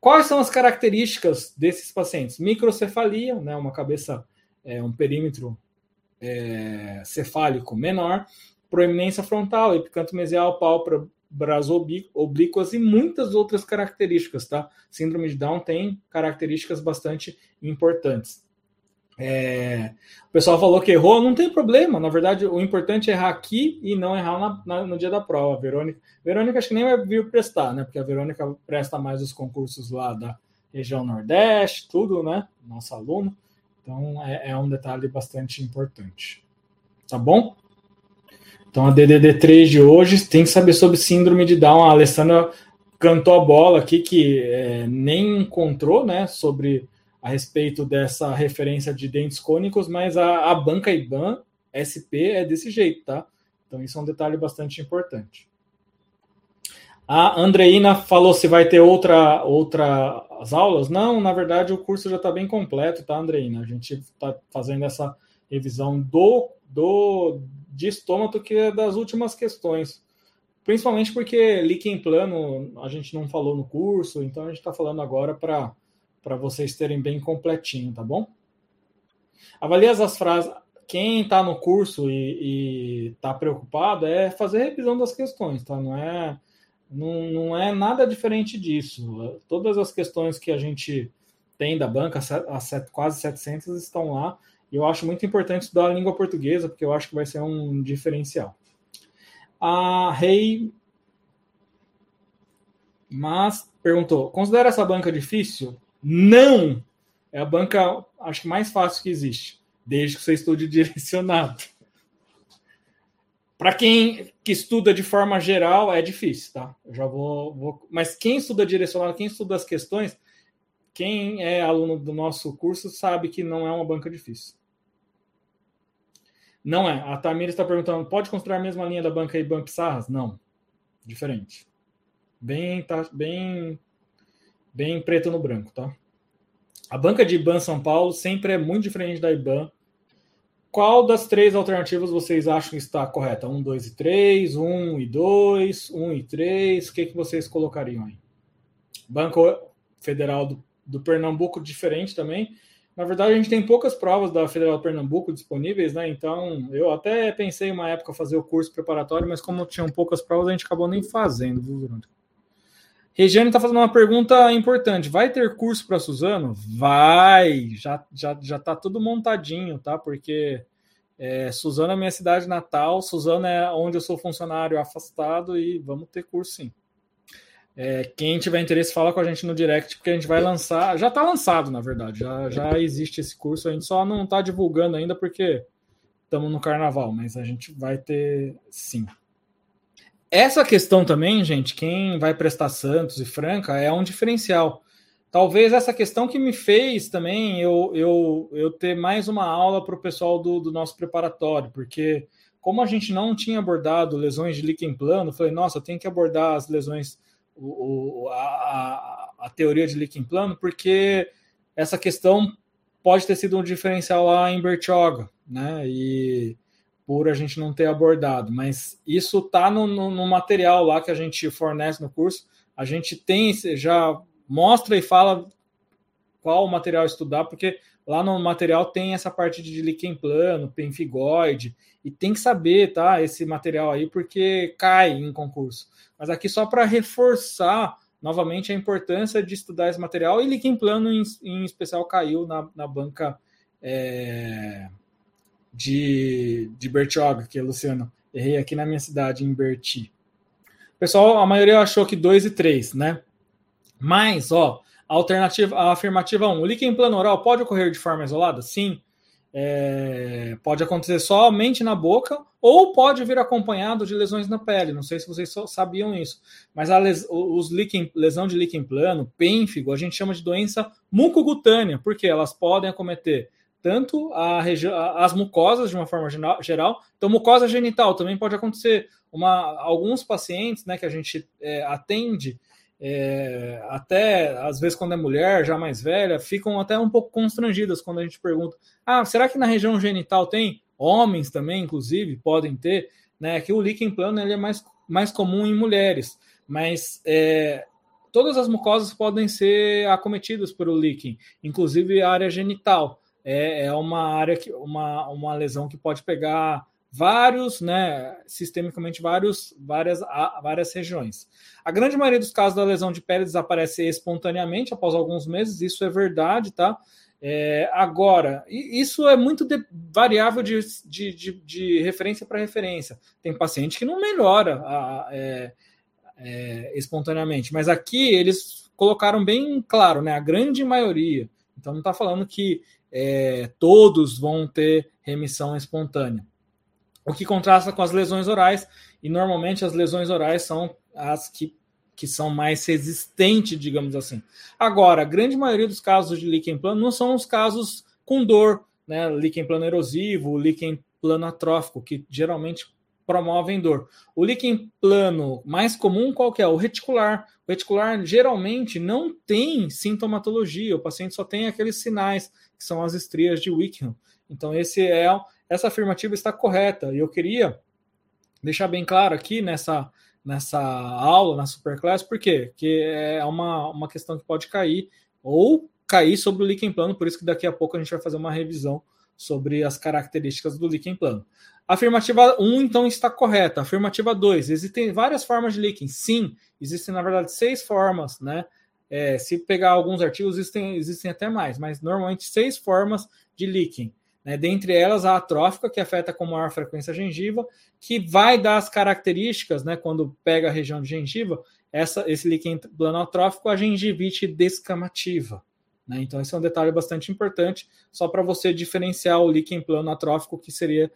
Quais são as características desses pacientes? Microcefalia, né, uma cabeça, é, um perímetro é, cefálico menor, proeminência frontal, epicanto mesial, pálpebra, oblíquas e muitas outras características, tá? Síndrome de Down tem características bastante importantes. É, o pessoal falou que errou, não tem problema. Na verdade, o importante é errar aqui e não errar na, na, no dia da prova. Verônica, Verônica acho que nem vai vir prestar, né? Porque a Verônica presta mais os concursos lá da região Nordeste, tudo, né? Nosso aluno. Então é, é um detalhe bastante importante. Tá bom? Então a DDD3 de hoje tem que saber sobre síndrome de Down. A Alessandra cantou a bola aqui que é, nem encontrou, né? Sobre a respeito dessa referência de dentes cônicos, mas a, a banca IBAN SP é desse jeito, tá? Então isso é um detalhe bastante importante. A Andreina falou se vai ter outra, outras aulas. Não, na verdade o curso já está bem completo, tá, Andreina? A gente está fazendo essa revisão do, do de estômago que é das últimas questões. Principalmente porque líquen plano a gente não falou no curso, então a gente está falando agora para vocês terem bem completinho, tá bom? Avalie as frases. Quem está no curso e está preocupado é fazer revisão das questões, tá? Não é não, não é nada diferente disso. Todas as questões que a gente tem da banca, as quase 700 estão lá. E eu acho muito importante estudar a língua portuguesa, porque eu acho que vai ser um diferencial. A Rei mas perguntou: considera essa banca difícil? Não! É a banca, acho que mais fácil que existe, desde que você estude direcionado. Para quem que estuda de forma geral, é difícil, tá? Eu já vou, vou, Mas quem estuda direcionado, quem estuda as questões, quem é aluno do nosso curso sabe que não é uma banca difícil. Não é. A Tamira está perguntando: pode construir a mesma linha da banca IBAN Pissarras? Não. Diferente. Bem, tá, bem, bem preto no branco, tá? A banca de IBAN São Paulo sempre é muito diferente da IBAN qual das três alternativas vocês acham que está correta? 1, 2 e 3, 1 e 2, 1 e 3, o que, que vocês colocariam aí? Banco Federal do, do Pernambuco diferente também. Na verdade, a gente tem poucas provas da Federal Pernambuco disponíveis, né? Então, eu até pensei uma época fazer o curso preparatório, mas como tinham poucas provas, a gente acabou nem fazendo, viu, Verônica? Regiane está fazendo uma pergunta importante. Vai ter curso para Suzano? Vai, já já já está tudo montadinho, tá? Porque é, Suzano é minha cidade natal, Suzano é onde eu sou funcionário afastado e vamos ter curso sim. É, quem tiver interesse, fala com a gente no direct, porque a gente vai lançar. Já está lançado, na verdade, já, já existe esse curso, a gente só não está divulgando ainda porque estamos no carnaval, mas a gente vai ter sim. Essa questão também, gente, quem vai prestar Santos e Franca é um diferencial. Talvez essa questão que me fez também eu, eu, eu ter mais uma aula para o pessoal do, do nosso preparatório, porque como a gente não tinha abordado lesões de líquen plano, falei, nossa, tenho que abordar as lesões, o, a, a, teoria de líquen plano, porque essa questão pode ter sido um diferencial lá em Bertioga, né? E por a gente não ter abordado, mas isso está no, no, no, material lá que a gente fornece no curso. A gente tem, já mostra e fala qual material estudar, porque lá no material tem essa parte de líquen plano, penfigoide, e tem que saber, tá, esse material aí, porque cai em concurso. Mas aqui só para reforçar novamente a importância de estudar esse material, e líquen plano em, em especial caiu na, na banca. É de, de Bertioga, que é Luciano. Errei aqui na minha cidade, em Berti. Pessoal, a maioria achou que 2 e 3, né? Mas, ó, Alternativa, a afirmativa 1. O líquen plano oral pode ocorrer de forma isolada? Sim. É, pode acontecer somente na boca ou pode vir acompanhado de lesões na pele. Não sei se vocês sabiam isso, mas a les, os líquen, lesão de líquen plano, pênfigo, a gente chama de doença mucocutânea, porque elas podem acometer tanto a as mucosas de uma forma geral, então mucosa genital também pode acontecer. Uma, alguns pacientes né, que a gente é, atende é, até às vezes quando é mulher, já mais velha, ficam até um pouco constrangidas quando a gente pergunta: ah, será que na região genital tem? Homens também, inclusive, podem ter, né? Que o líquen plano ele é mais, mais comum em mulheres, mas é, todas as mucosas podem ser acometidas pelo líquen, inclusive a área genital. É, é uma área que uma, uma lesão que pode pegar vários, né, sistemicamente vários, várias, várias regiões. A grande maioria dos casos da lesão de pele desaparece espontaneamente após alguns meses, isso é verdade, tá? É, agora, isso é muito de, variável de, de, de, de referência para referência. Tem paciente que não melhora a, é, é, espontaneamente, mas aqui eles colocaram bem claro, né? A grande maioria. Então não está falando que é, todos vão ter remissão espontânea o que contrasta com as lesões orais, e normalmente as lesões orais são as que, que são mais resistentes, digamos assim. Agora, a grande maioria dos casos de líquen plano não são os casos com dor, né? Líquen plano erosivo, líquen plano atrófico, que geralmente promovem dor. O líquen plano mais comum qual é? O reticular. O reticular geralmente não tem sintomatologia, o paciente só tem aqueles sinais, que são as estrias de Wickham. Então, esse é essa afirmativa está correta. E eu queria deixar bem claro aqui nessa, nessa aula, na Superclass, por quê? Porque é uma, uma questão que pode cair, ou cair sobre o líquen plano, por isso que daqui a pouco a gente vai fazer uma revisão sobre as características do líquen plano. Afirmativa 1, então, está correta. Afirmativa 2, existem várias formas de líquen. Sim, existem, na verdade, seis formas, né? É, se pegar alguns artigos, existem, existem até mais, mas normalmente seis formas de líquen. Né? Dentre elas, a atrófica, que afeta com maior frequência a gengiva, que vai dar as características, né, quando pega a região de gengiva, essa, esse líquen planotrófico, a gengivite descamativa. Né? Então, esse é um detalhe bastante importante, só para você diferenciar o líquen plano atrófico, que seria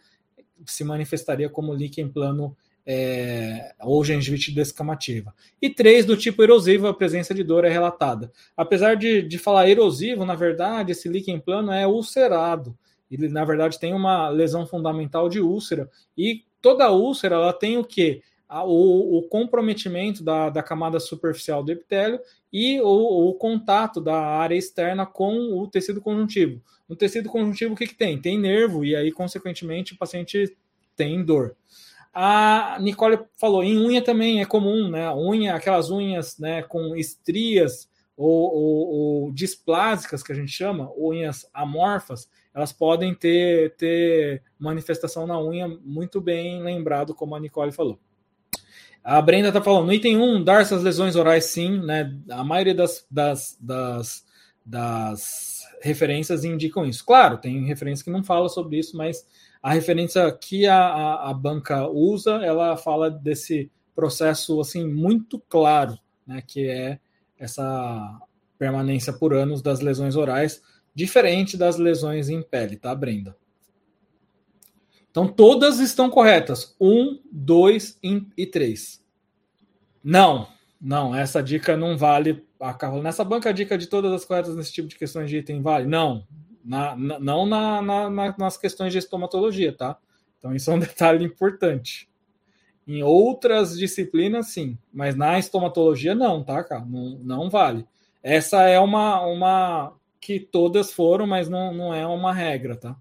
se manifestaria como líquen plano é, ou gengivite descamativa. E três, do tipo erosivo, a presença de dor é relatada. Apesar de, de falar erosivo, na verdade, esse líquen plano é ulcerado ele na verdade tem uma lesão fundamental de úlcera e toda úlcera ela tem o que o, o, comprometimento da, da, camada superficial do epitélio e o, o, contato da área externa com o tecido conjuntivo. No tecido conjuntivo, o que, que tem? Tem nervo, e aí, consequentemente, o paciente tem dor. A Nicole falou, em unha também é comum, né? Unha, aquelas unhas né, com estrias ou, ou, ou displásicas, que a gente chama, unhas amorfas, elas podem ter, ter manifestação na unha muito bem lembrado, como a Nicole falou. A Brenda está falando, no item 1, dar essas lesões orais sim, né? A maioria das, das, das, das referências indicam isso. Claro, tem referência que não fala sobre isso, mas a referência que a, a, a banca usa, ela fala desse processo assim muito claro, né? Que é essa permanência por anos das lesões orais diferente das lesões em pele, tá, Brenda? Então todas estão corretas. Um, dois e três. Não, não, essa dica não vale. Nessa banca, a dica de todas as corretas nesse tipo de questões de item vale? Não, na, na, não na, na, nas questões de estomatologia, tá? Então isso é um detalhe importante. Em outras disciplinas, sim, mas na estomatologia, não, tá, cara? Não, não vale. Essa é uma, uma que todas foram, mas não, não é uma regra, tá?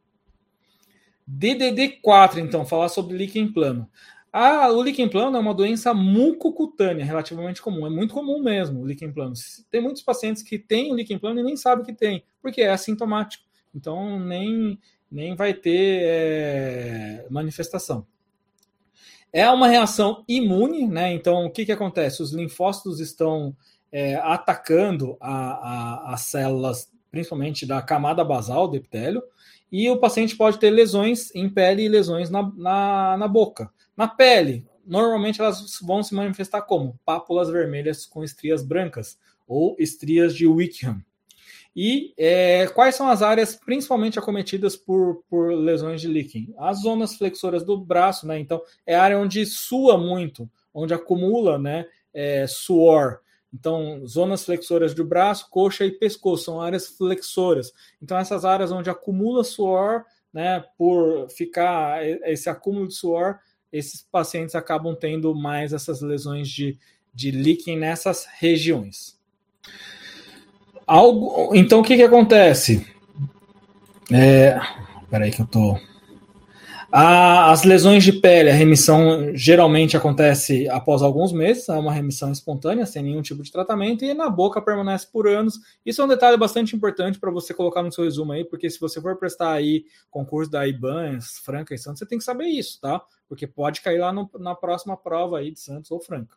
DDD4, então, falar sobre líquen plano. Ah, o líquen plano é uma doença mucocutânea, relativamente comum. É muito comum mesmo o líquen plano. Tem muitos pacientes que têm o líquen plano e nem sabem que tem, porque é assintomático. Então, nem, nem vai ter é, manifestação. É uma reação imune, né? Então, o que, que acontece? Os linfócitos estão é, atacando a, a, as células principalmente da camada basal do epitélio, e o paciente pode ter lesões em pele e lesões na, na, na boca. Na pele, normalmente elas vão se manifestar como pápulas vermelhas com estrias brancas, ou estrias de Wickham. E é, quais são as áreas principalmente acometidas por, por lesões de líquen? As zonas flexoras do braço, né? Então, é a área onde sua muito, onde acumula né, é, suor. Então, zonas flexoras do braço, coxa e pescoço são áreas flexoras. Então, essas áreas onde acumula suor, né, por ficar esse acúmulo de suor, esses pacientes acabam tendo mais essas lesões de, de líquen nessas regiões. Algo, então, o que, que acontece? É, peraí que eu tô. As lesões de pele, a remissão geralmente acontece após alguns meses, é uma remissão espontânea, sem nenhum tipo de tratamento, e na boca permanece por anos. Isso é um detalhe bastante importante para você colocar no seu resumo aí, porque se você for prestar aí concurso da IBAN, Franca e Santos, você tem que saber isso, tá? Porque pode cair lá no, na próxima prova aí de Santos ou Franca.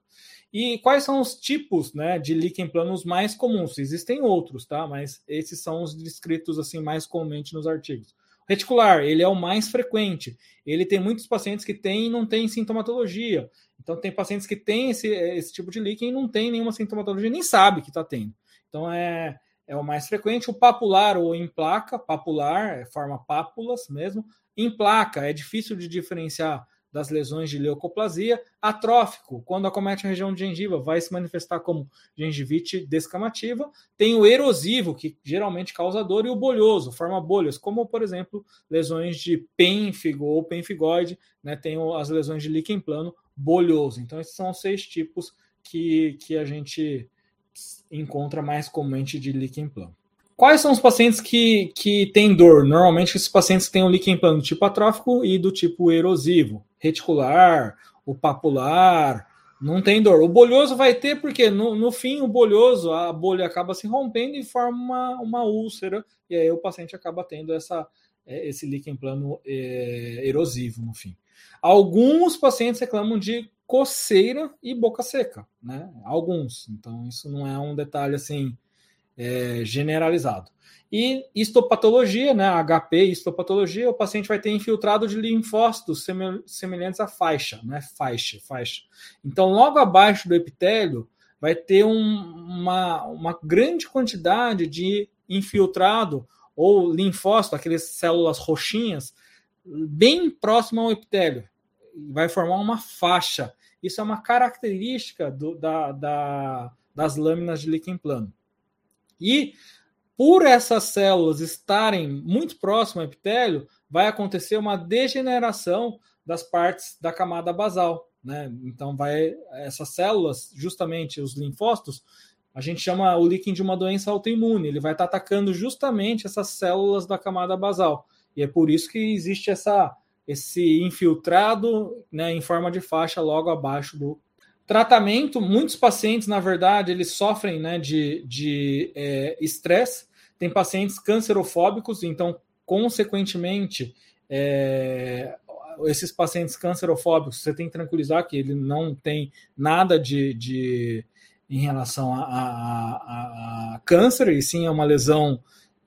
E quais são os tipos né, de líquen planos mais comuns? Existem outros, tá? Mas esses são os descritos assim mais comumente nos artigos. Reticular, ele é o mais frequente. Ele tem muitos pacientes que têm e não têm sintomatologia. Então, tem pacientes que têm esse, esse tipo de líquen e não tem nenhuma sintomatologia, nem sabe que está tendo. Então, é, é o mais frequente. O papular ou em placa, papular, é forma pápulas mesmo. Em placa, é difícil de diferenciar das lesões de leucoplasia, atrófico, quando acomete a região de gengiva, vai se manifestar como gengivite descamativa. Tem o erosivo, que geralmente causa dor, e o bolhoso, forma bolhas, como, por exemplo, lesões de pênfigo ou pênfigoide, né? tem as lesões de líquen plano bolhoso. Então, esses são os seis tipos que, que a gente encontra mais comumente de líquen plano. Quais são os pacientes que, que têm dor? Normalmente, esses pacientes têm o líquen plano do tipo atrófico e do tipo erosivo reticular, o papular, não tem dor. O bolhoso vai ter, porque no, no fim, o bolhoso, a bolha acaba se rompendo e forma uma, uma úlcera, e aí o paciente acaba tendo essa, é, esse líquen plano é, erosivo no fim. Alguns pacientes reclamam de coceira e boca seca, né? Alguns. Então, isso não é um detalhe assim é, generalizado. E histopatologia, né, HP, histopatologia, o paciente vai ter infiltrado de linfócitos semelhantes à faixa, né, faixa, faixa. Então, logo abaixo do epitélio, vai ter um, uma, uma grande quantidade de infiltrado ou linfócito, aquelas células roxinhas, bem próximo ao epitélio. Vai formar uma faixa. Isso é uma característica do, da, da, das lâminas de líquen plano. E por essas células estarem muito próximas ao epitélio, vai acontecer uma degeneração das partes da camada basal. Né? Então, vai essas células, justamente os linfócitos, a gente chama o líquen de uma doença autoimune. Ele vai estar atacando justamente essas células da camada basal. E é por isso que existe essa, esse infiltrado né, em forma de faixa logo abaixo do tratamento. Muitos pacientes, na verdade, eles sofrem né, de é, estresse. É, tem pacientes cancerofóbicos, então, consequentemente, é, esses pacientes cancerofóbicos, você tem que tranquilizar que ele não tem nada de, de em relação a, a, a, câncer, e sim é uma lesão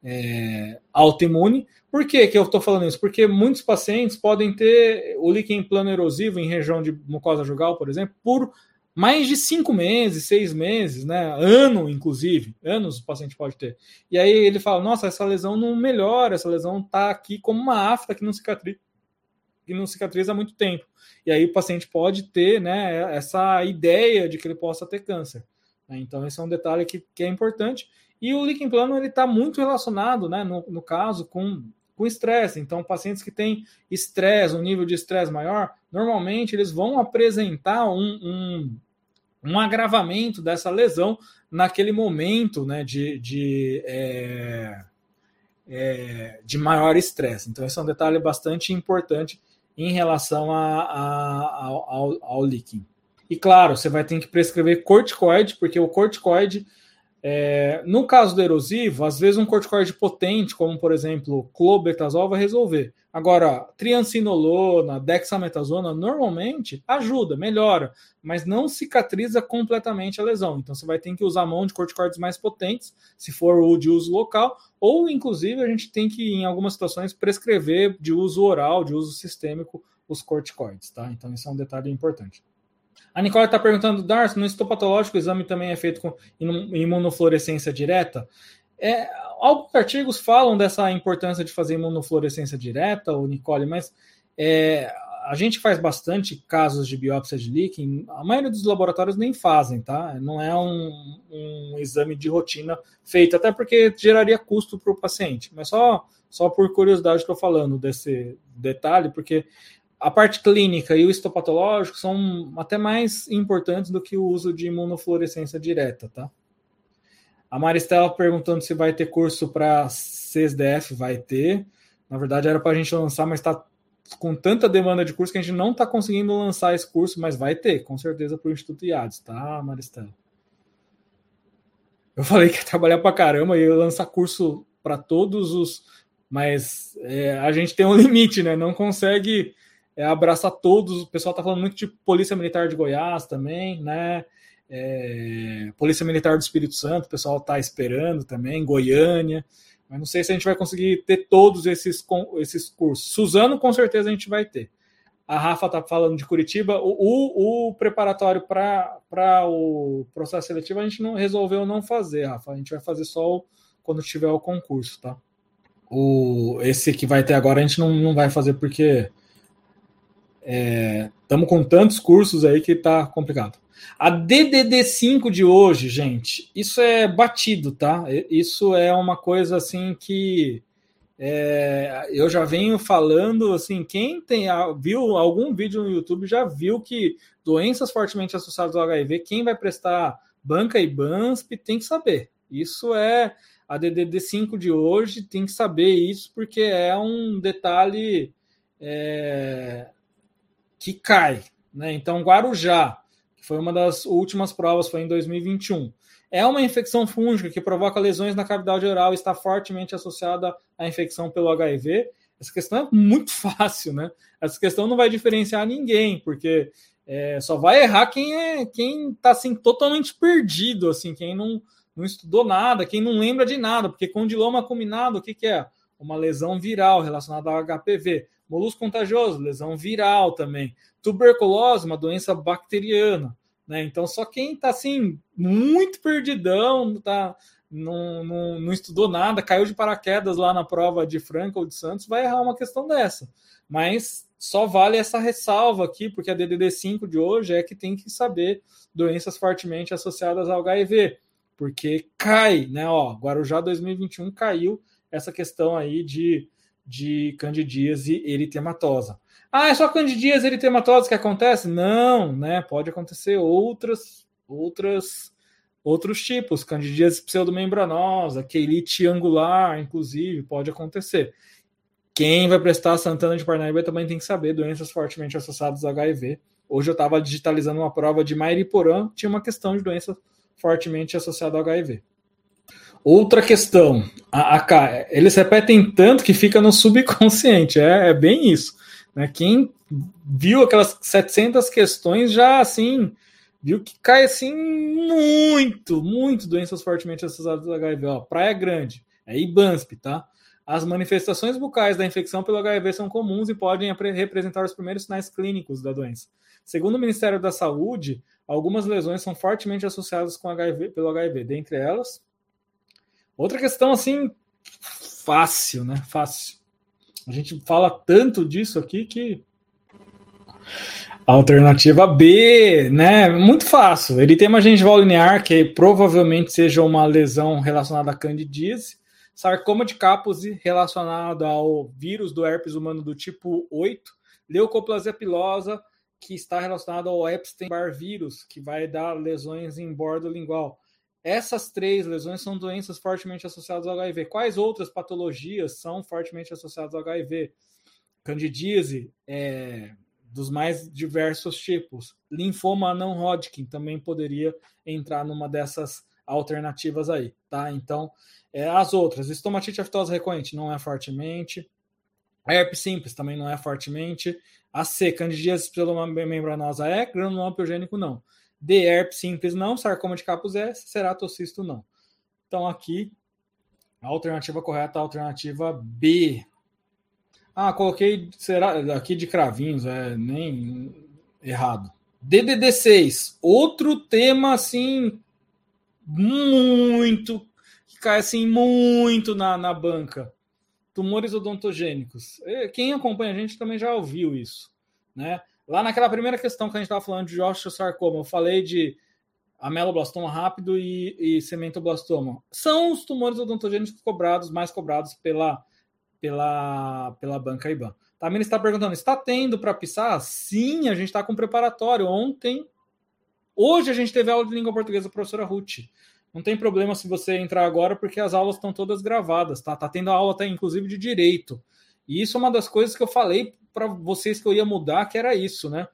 é, autoimune. Por que, que eu estou falando isso? Porque muitos pacientes podem ter o líquen plano erosivo em região de mucosa jugal, por exemplo, por mais de cinco meses, seis meses, né? Ano, inclusive, anos o paciente pode ter. E aí ele fala: nossa, essa lesão não melhora, essa lesão está aqui como uma afta que não cicatriza, que não cicatriza há muito tempo. E aí o paciente pode ter, né, essa ideia de que ele possa ter câncer. Né? Então esse é um detalhe que, que é importante. E o líquen plano ele está muito relacionado, né, no, no caso, com com estresse. Então, pacientes que têm estresse, um nível de estresse maior, normalmente eles vão apresentar um, um, um, agravamento dessa lesão naquele momento né, de, de, é, é, de maior estresse. Então, esse é um detalhe bastante importante em relação a, a, ao, ao líquen. E claro, você vai ter que prescrever corticoide, porque o corticoide é, no caso do erosivo, às vezes um corticoide potente, como por exemplo clobetazol, vai resolver. Agora, triancinolona, dexametasona, normalmente ajuda, melhora, mas não cicatriza completamente a lesão. Então você vai ter que usar a mão de corticoides mais potentes, se for o de uso local, ou inclusive a gente tem que, em algumas situações, prescrever de uso oral, de uso sistêmico, os corticoides, tá? Então isso é um detalhe importante. A Nicole está perguntando, Darcy, no histopatológico o exame também é feito com imunofluorescência direta? É, alguns artigos falam dessa importância de fazer imunofluorescência direta, o Nicole, mas é, a gente faz bastante casos de biópsia de líquen, a maioria dos laboratórios nem fazem, tá? Não é um, um exame de rotina feito, até porque geraria custo para o paciente. Mas só, só por curiosidade estou falando desse detalhe, porque a parte clínica e o histopatológico são até mais importantes do que o uso de imunofluorescência direta, tá? A Maristela perguntando se vai ter curso para CSDF, vai ter. Na verdade, era para a gente lançar, mas está com tanta demanda de curso que a gente não está conseguindo lançar esse curso, mas vai ter, com certeza, para o Instituto IADES, tá, Maristela? Eu falei que ia trabalhar para caramba e lançar curso para todos os. Mas é, a gente tem um limite, né? Não consegue é, abraçar todos. O pessoal está falando muito de Polícia Militar de Goiás também, né? É, Polícia Militar do Espírito Santo, o pessoal está esperando também, Goiânia. Mas não sei se a gente vai conseguir ter todos esses, esses cursos. Suzano, com certeza, a gente vai ter. A Rafa está falando de Curitiba. O, o, o preparatório para o processo seletivo a gente não resolveu não fazer, Rafa. A gente vai fazer só o, quando tiver o concurso, tá? O, esse que vai ter agora a gente não, não vai fazer porque estamos é, com tantos cursos aí que tá complicado. A DDD5 de hoje, gente, isso é batido, tá? Isso é uma coisa assim que é, eu já venho falando assim, quem tem viu algum vídeo no YouTube já viu que doenças fortemente associadas ao HIV, quem vai prestar banca e BANSP tem que saber. Isso é a DDD5 de hoje, tem que saber isso porque é um detalhe é, que cai. Né? Então, Guarujá, que foi uma das últimas provas, foi em 2021. É uma infecção fúngica que provoca lesões na cavidade oral e está fortemente associada à infecção pelo HIV. Essa questão é muito fácil, né? Essa questão não vai diferenciar ninguém, porque é, só vai errar quem é quem está assim totalmente perdido, assim, quem não, não estudou nada, quem não lembra de nada, porque condiloma combinado, o que, que é? Uma lesão viral relacionada ao HPV. Molusco contagioso, lesão viral também. Tuberculose, uma doença bacteriana. Né? Então, só quem está assim, muito perdidão, tá, não, não, não, estudou nada, caiu de paraquedas lá na prova de Franca ou de Santos, vai errar uma questão dessa. Mas só vale essa ressalva aqui, porque a DDD5 de hoje é que tem que saber doenças fortemente associadas ao HIV, porque cai, né? Ó, Guarujá 2021 caiu essa questão aí de de candidíase eritematosa. Ah, é só candidíase eritematosa que acontece? Não, né? Pode acontecer outras, outras, outros tipos, candidíase pseudomembranosa, quelite angular, inclusive, pode acontecer. Quem vai prestar Santana de Parnaíba também tem que saber doenças fortemente associadas ao HIV. Hoje eu estava digitalizando uma prova de Mairiporã, tinha uma questão de doença fortemente associada ao HIV. Outra questão, a, a, eles repetem tanto que fica no subconsciente, é, é bem isso. Né? Quem viu aquelas 700 questões já assim viu que cai assim muito, muito doenças fortemente associadas ao HIV. Ó, Praia Grande, é IBANSP, tá? As manifestações bucais da infecção pelo HIV são comuns e podem representar os primeiros sinais clínicos da doença. Segundo o Ministério da Saúde, algumas lesões são fortemente associadas com HIV, pelo HIV, dentre elas Outra questão assim fácil, né? Fácil. A gente fala tanto disso aqui que Alternativa B, né? Muito fácil. Ele tem uma gengival linear que provavelmente seja uma lesão relacionada à candidíase, sarcoma de Kaposi relacionado ao vírus do herpes humano do tipo 8, leucoplasia pilosa que está relacionado ao Epstein-Barr vírus, que vai dar lesões em bordo lingual. Essas três lesões são doenças fortemente associadas ao HIV. Quais outras patologias são fortemente associadas ao HIV? Candidíase, é, dos mais diversos tipos. Linfoma não Hodgkin também poderia entrar numa dessas alternativas aí, tá? Então, é, as outras, estomatite aftosa recorrente não é fortemente, herpes simples também não é fortemente, a C, candidíase pseudomembranosa é, granuloma piogênico não. D. herpes simples não, sarcoma de capos é, ceratocisto não. Então aqui, a alternativa correta é a alternativa B. Ah, coloquei será, aqui de cravinhos, é nem errado. DDD6, outro tema assim muito que cai assim muito na, na banca. Tumores odontogênicos. Quem acompanha a gente também já ouviu isso, né? Lá naquela primeira questão que a gente estava falando de osteosarcoma, eu falei de ameloblastoma rápido e, e cementoblastoma. São os tumores odontogênicos cobrados, mais cobrados pela, pela, pela banca IBAN. Tamir está perguntando: está tendo para pisar? Sim, a gente está com preparatório. Ontem, hoje a gente teve aula de língua portuguesa professora Ruth. Não tem problema se você entrar agora, porque as aulas estão todas gravadas, tá? Tá tendo aula até, inclusive, de direito. E isso é uma das coisas que eu falei para vocês que eu ia mudar, que era isso, né?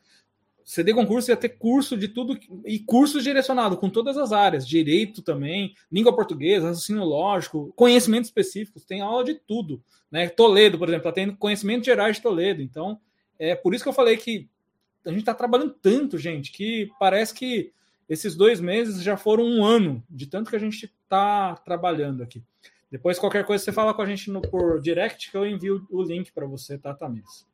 CD concurso ia ter curso de tudo e curso direcionado com todas as áreas, direito também, língua portuguesa, raciocínio lógico, conhecimentos específicos, tem aula de tudo, né? Toledo, por exemplo, está tendo conhecimento gerais de Toledo. Então, é por isso que eu falei que a gente está trabalhando tanto, gente, que parece que esses dois meses já foram um ano de tanto que a gente está trabalhando aqui. Depois, qualquer coisa, você fala com a gente no, por direct que eu envio o link para você, tá, Tamires?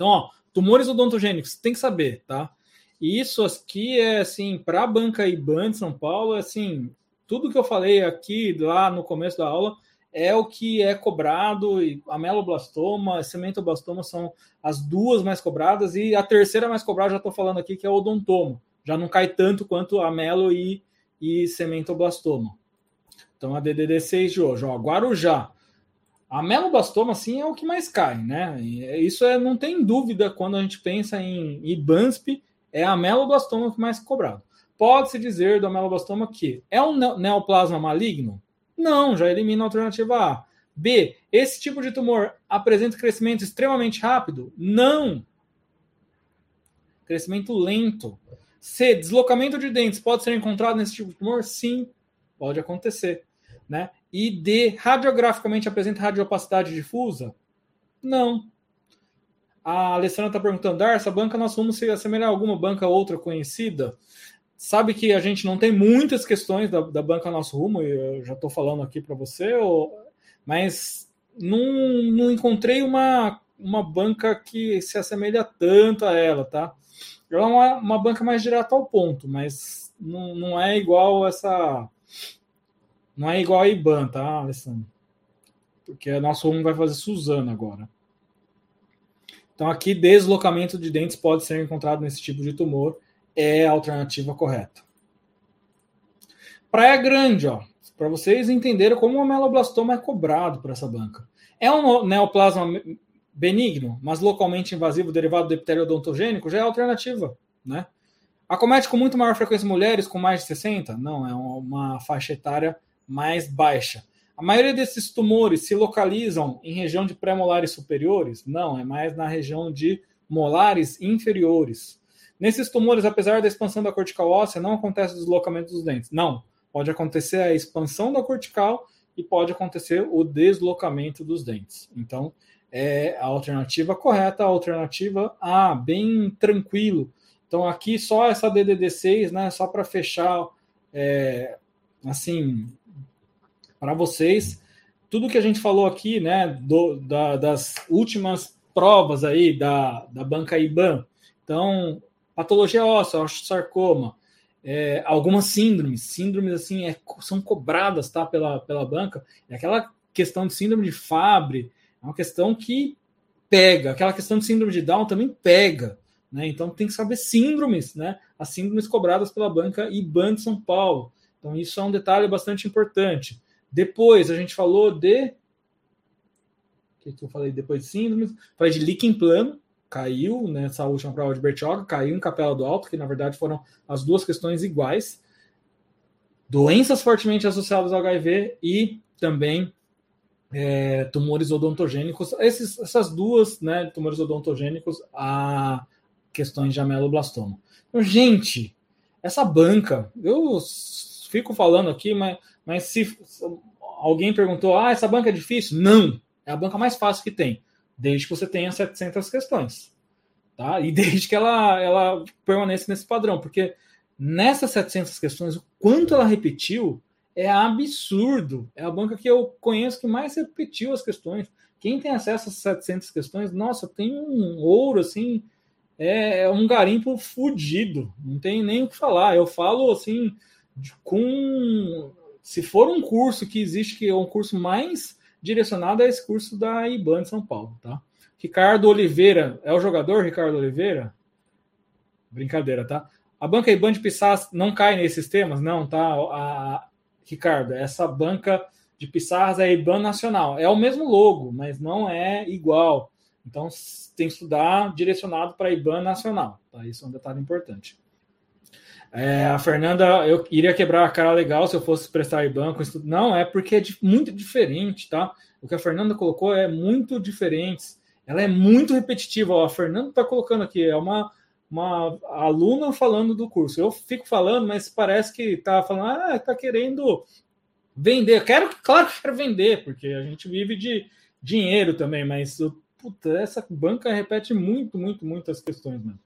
Então, ó, tumores odontogênicos, tem que saber, tá? Isso aqui é assim, para a banca IBAN de São Paulo, é assim, tudo que eu falei aqui lá no começo da aula é o que é cobrado, e ameloblastoma, cementoblastoma são as duas mais cobradas, e a terceira mais cobrada, já estou falando aqui, que é o odontoma. Já não cai tanto quanto amelo e, e cementoblastoma. Então, a DDD6 de hoje, ó, Guarujá, a melobastoma, assim, é o que mais cai, né? Isso é, não tem dúvida quando a gente pensa em IBANSP, é a melobastoma que mais é cobrado. Pode-se dizer do melobastoma que é um neoplasma maligno? Não, já elimina a alternativa A. B, esse tipo de tumor apresenta crescimento extremamente rápido? Não. Crescimento lento. C, deslocamento de dentes pode ser encontrado nesse tipo de tumor? Sim, pode acontecer. Né? E D, radiograficamente apresenta radiopacidade difusa? Não. A Alessandra está perguntando, Dar, essa banca nós vamos se assemelhar a alguma banca outra conhecida? Sabe que a gente não tem muitas questões da, da banca Nosso Rumo, eu já estou falando aqui para você, mas não, não encontrei uma, uma banca que se assemelha tanto a ela, tá? Ela é uma, uma banca mais direta ao ponto, mas não, não é igual essa não é igual a IBAN, tá, Alessandro? Porque o nosso rumo vai fazer Suzano agora. Então, aqui, deslocamento de dentes pode ser encontrado nesse tipo de tumor. É a alternativa correta. Praia Grande, ó. Para vocês entenderem como o ameloblastoma é cobrado por essa banca. É um neoplasma benigno, mas localmente invasivo derivado do epitélio odontogênico, já é alternativa, né? Acomete com muito maior frequência mulheres com mais de 60? Não, é uma faixa etária mais baixa. A maioria desses tumores se localizam em região de pré-molares superiores? Não, é mais na região de molares inferiores. Nesses tumores, apesar da expansão da cortical óssea, não acontece o deslocamento dos dentes. Não, pode acontecer a expansão da cortical e pode acontecer o deslocamento dos dentes. Então, é a alternativa correta, a alternativa A, bem tranquilo. Então, aqui só essa DDD6, né, só para fechar, é, assim, para vocês tudo que a gente falou aqui, né, do, da, das últimas provas aí da, da banca IBAN. Então, patologia óssea, sarcoma, é, algumas síndromes, síndromes assim é, são cobradas, tá, pela, pela banca. É aquela questão de síndrome de Fabry, é uma questão que pega. Aquela questão de síndrome de Down também pega, né? Então tem que saber síndromes, né? As síndromes cobradas pela banca IBAN de São Paulo. Então isso é um detalhe bastante importante. Depois a gente falou de. O que, eu falei depois de síndromes? Falei de líquen plano, caiu nessa última prova de Bertioga, caiu em Capela do Alto, que na verdade foram as duas questões iguais. Doenças fortemente associadas ao HIV e também é, tumores odontogênicos. Esses, essas duas, né, tumores odontogênicos, a questões de ameloblastoma. Então, gente, essa banca, eu fico falando aqui, mas mas se alguém perguntou, ah, essa banca é difícil? Não, é a banca mais fácil que tem, desde que você tenha 700 questões. Tá? E desde que ela, ela permaneça nesse padrão, porque nessas 700 questões, o quanto ela repetiu é absurdo. É a banca que eu conheço que mais repetiu as questões. Quem tem acesso a 700 questões, nossa, tem um ouro assim é, é um garimpo fudido, não tem nem o que falar. Eu falo assim, com. Se for um curso que existe, que é um curso mais direcionado, é esse curso da IBAN de São Paulo, tá? Ricardo Oliveira, é o jogador Ricardo Oliveira? Brincadeira, tá? A banca IBAN de Pissarras não cai nesses temas? Não, tá? A, Ricardo, essa banca de Pissarras é IBAN nacional. É o mesmo logo, mas não é igual. Então tem que estudar direcionado para IBAN nacional. Tá? Isso é um detalhe importante. É, a Fernanda, eu iria quebrar a cara legal se eu fosse prestar estudo. Não, é porque é muito diferente, tá? O que a Fernanda colocou é muito diferente. Ela é muito repetitiva. Ó, a Fernanda está colocando aqui, é uma, uma aluna falando do curso. Eu fico falando, mas parece que está falando, ah, está querendo vender. quero, claro que quero vender, porque a gente vive de dinheiro também, mas puta, essa banca repete muito, muito, muitas questões mesmo.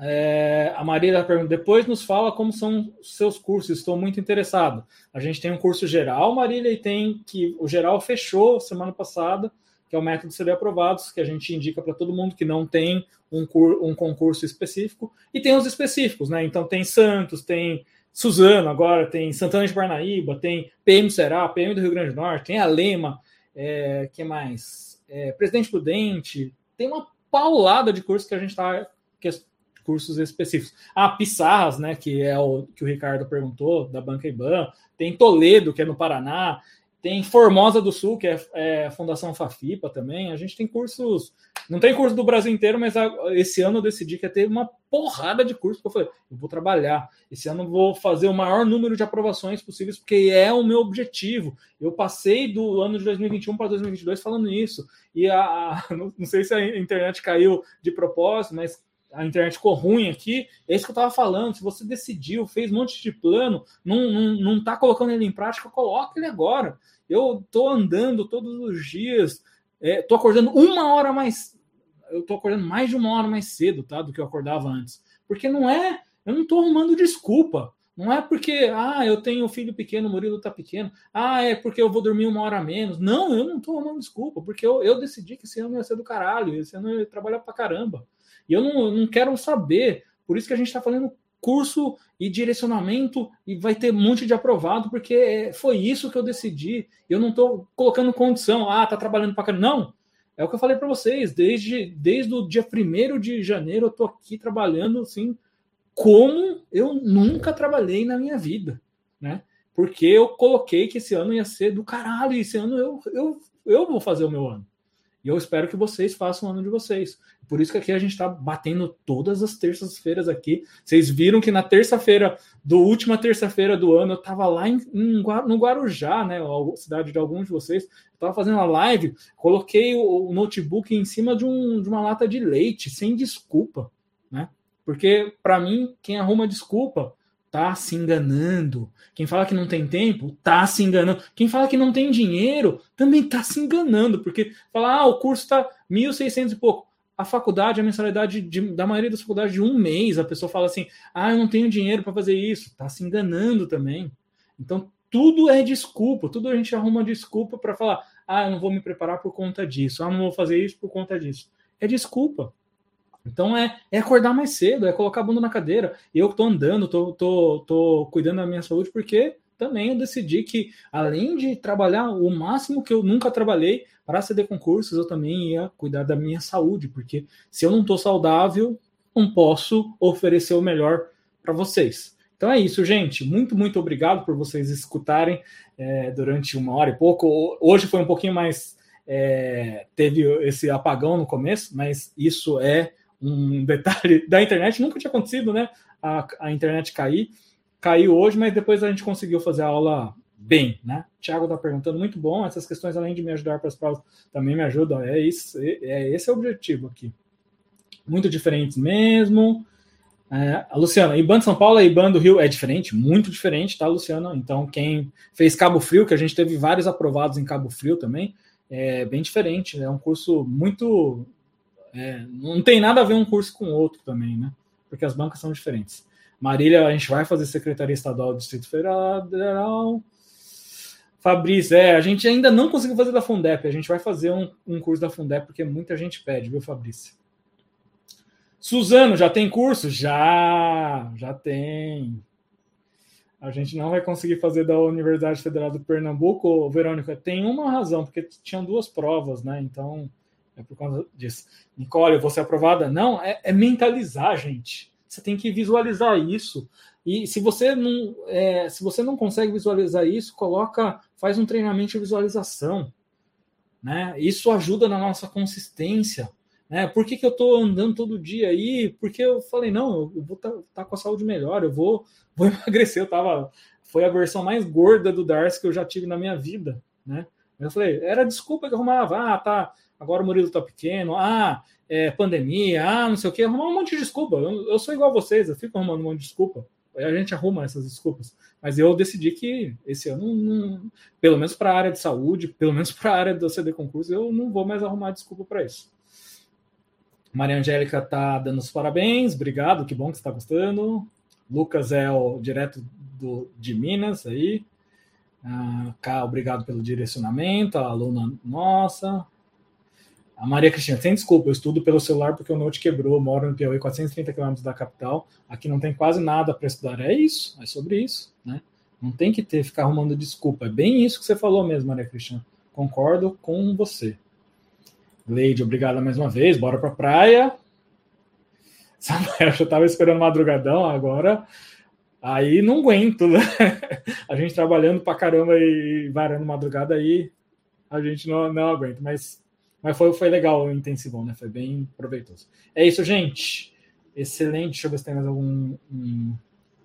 É, a Marília pergunta: depois nos fala como são os seus cursos, estou muito interessado. A gente tem um curso geral, Marília, e tem que o geral fechou semana passada, que é o método CD aprovados, que a gente indica para todo mundo que não tem um, um concurso específico, e tem os específicos, né? Então tem Santos, tem Suzano agora, tem Santana de Parnaíba, tem PM Será, PM do Rio Grande do Norte, tem a Lema, é, que mais? É, Presidente Prudente, tem uma paulada de cursos que a gente está cursos específicos. Ah, Pissarras, né, que é o que o Ricardo perguntou, da Banca Iban, tem Toledo, que é no Paraná, tem Formosa do Sul, que é, é Fundação Fafipa também. A gente tem cursos, não tem curso do Brasil inteiro, mas a, esse ano eu decidi que ia ter uma porrada de cursos, eu falei, eu vou trabalhar. Esse ano eu vou fazer o maior número de aprovações possíveis, porque é o meu objetivo. Eu passei do ano de 2021 para 2022 falando isso. E a, a não sei se a internet caiu de propósito, mas a internet ficou ruim aqui, é isso que eu estava falando. Se você decidiu, fez um monte de plano, não, não, não tá colocando ele em prática, coloque ele agora. Eu tô andando todos os dias, é, tô acordando uma hora mais. Eu tô acordando mais de uma hora mais cedo, tá? Do que eu acordava antes. Porque não é. Eu não tô arrumando desculpa. Não é porque, ah, eu tenho um filho pequeno, o Murilo tá pequeno. Ah, é porque eu vou dormir uma hora menos. Não, eu não tô arrumando desculpa, porque eu, eu decidi que esse ano ia ser do caralho, esse ano eu ia trabalhar pra caramba. E eu não, não quero saber. Por isso que a gente está fazendo curso e direcionamento e vai ter um monte de aprovado, porque foi isso que eu decidi. Eu não estou colocando condição, ah, tá trabalhando para. Não. É o que eu falei para vocês, desde, desde o dia 1 de janeiro eu estou aqui trabalhando assim, como eu nunca trabalhei na minha vida, né? Porque eu coloquei que esse ano ia ser do caralho, e esse ano eu, eu, eu vou fazer o meu ano. E eu espero que vocês façam o ano de vocês. Por isso que aqui a gente está batendo todas as terças-feiras aqui. Vocês viram que na terça-feira, do última terça-feira do ano, eu estava lá em, em, no Guarujá, né? A cidade de alguns de vocês. Estava fazendo uma live, coloquei o, o notebook em cima de, um, de uma lata de leite, sem desculpa, né? Porque, para mim, quem arruma desculpa tá se enganando. Quem fala que não tem tempo, tá se enganando. Quem fala que não tem dinheiro, também tá se enganando, porque fala, ah, o curso tá 1.600 e pouco. A faculdade, a mensalidade de, da maioria das faculdades de um mês, a pessoa fala assim, ah, eu não tenho dinheiro para fazer isso. Tá se enganando também. Então, tudo é desculpa, tudo a gente arruma desculpa para falar, ah, eu não vou me preparar por conta disso, ah, não vou fazer isso por conta disso. É desculpa. Então é, é acordar mais cedo, é colocar a bunda na cadeira. Eu estou andando, tô, tô, tô cuidando da minha saúde, porque também eu decidi que, além de trabalhar o máximo que eu nunca trabalhei para ceder concursos, eu também ia cuidar da minha saúde, porque se eu não estou saudável, não posso oferecer o melhor para vocês. Então é isso, gente. Muito, muito obrigado por vocês escutarem é, durante uma hora e pouco. Hoje foi um pouquinho mais. É, teve esse apagão no começo, mas isso é um detalhe da internet, nunca tinha acontecido, né? A, a internet cair. Caiu hoje, mas depois a gente conseguiu fazer a aula bem, né? Tiago está perguntando, muito bom. Essas questões, além de me ajudar para as provas, também me ajudam. É, isso, é, é esse é o objetivo aqui. Muito diferentes mesmo. É, a Luciana, IBAN de São Paulo e IBAN do Rio é diferente, muito diferente, tá, Luciana? Então, quem fez Cabo Frio, que a gente teve vários aprovados em Cabo Frio também, é bem diferente. É um curso muito é, não tem nada a ver um curso com o outro também, né? Porque as bancas são diferentes. Marília, a gente vai fazer Secretaria Estadual do Distrito Federal. Fabrício, é, a gente ainda não conseguiu fazer da Fundep. A gente vai fazer um, um curso da Fundep porque muita gente pede, viu, Fabrício? Suzano, já tem curso? Já, já tem. A gente não vai conseguir fazer da Universidade Federal do Pernambuco, Verônica. Tem uma razão, porque tinham duas provas, né? Então, é por conta disso. Nicole, eu vou ser aprovada? Não, é, é mentalizar, gente. Você tem que visualizar isso. E se você não, é, se você não consegue visualizar isso, coloca, faz um treinamento de visualização. Né? Isso ajuda na nossa consistência. Né? Por que, que eu estou andando todo dia aí? Porque eu falei, não, eu vou estar tá, tá com a saúde melhor, eu vou, vou emagrecer. Eu tava, foi a versão mais gorda do Darcy que eu já tive na minha vida. Né? Eu falei, era desculpa que arrumava, ah, tá, agora o Murilo tá pequeno, ah, é, pandemia, ah, não sei o que, arrumar um monte de desculpa. Eu, eu, sou igual a vocês, eu fico arrumando um monte de desculpa. A gente arruma essas desculpas. Mas eu decidi que esse ano, não, pelo menos para a área de saúde, pelo menos para a área do CD concurso, eu não vou mais arrumar desculpa para isso. Maria Angélica tá dando os parabéns, obrigado, que bom que você está gostando. Lucas é o direto do, de Minas aí. Ah, Cá, obrigado pelo direcionamento, a aluna nossa. A Maria Cristina, sem desculpa, eu estudo pelo celular porque o Note quebrou, moro no Piauí, 430 km da capital, aqui não tem quase nada para estudar. É isso, é sobre isso, né? Não tem que ter, ficar arrumando desculpa. É bem isso que você falou mesmo, Maria Cristina. Concordo com você. Leide, obrigado mais uma vez, bora pra praia. Samuel, já estava esperando madrugadão, agora aí não aguento, né? A gente trabalhando pra caramba e varando madrugada aí, a gente não, não aguenta, mas mas foi, foi legal o intensivão, né? Foi bem proveitoso. É isso, gente. Excelente. Deixa eu ver se tem mais algum, um,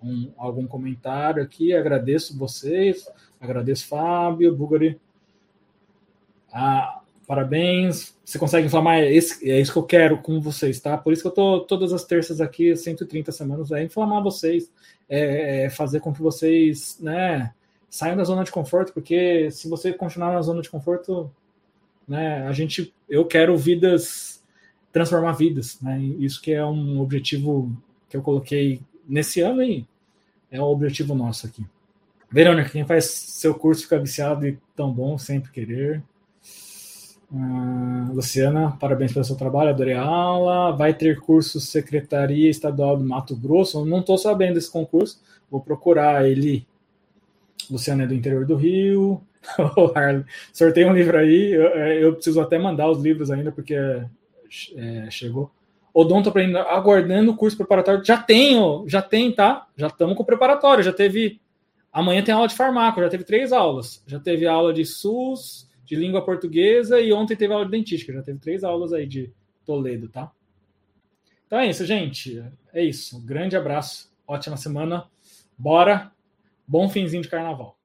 um, algum comentário aqui. Agradeço vocês. Agradeço, Fábio, Bugari. Ah, parabéns. Você consegue inflamar? É, esse, é isso que eu quero com vocês, tá? Por isso que eu tô todas as terças aqui, 130 semanas, é inflamar vocês, é, é fazer com que vocês, né, saiam da zona de conforto, porque se você continuar na zona de conforto, né? A gente, eu quero vidas, transformar vidas, né? Isso que é um objetivo que eu coloquei nesse ano e é um objetivo nosso aqui. Verônica, quem faz seu curso fica viciado e tão bom, sempre querer. Uh, Luciana, parabéns pelo seu trabalho, adorei a aula. Vai ter curso Secretaria Estadual do Mato Grosso. não estou sabendo desse concurso, vou procurar ele. Luciana é do interior do Rio. o Harley. Sorteio um livro aí, eu, é, eu, preciso até mandar os livros ainda, porque é, chegou. Odonto aprendendo, aguardando o curso preparatório. Já tenho, já tem, tá? Já estamos com o preparatório. Já teve. Amanhã tem aula de farmácia, já teve três aulas. Já teve aula de SUS, de língua portuguesa e ontem teve aula de dentística. Já teve três aulas aí de Toledo, tá? Então é isso, gente. É isso. Um grande abraço. Ótima semana. Bora. Bom finzinho de carnaval.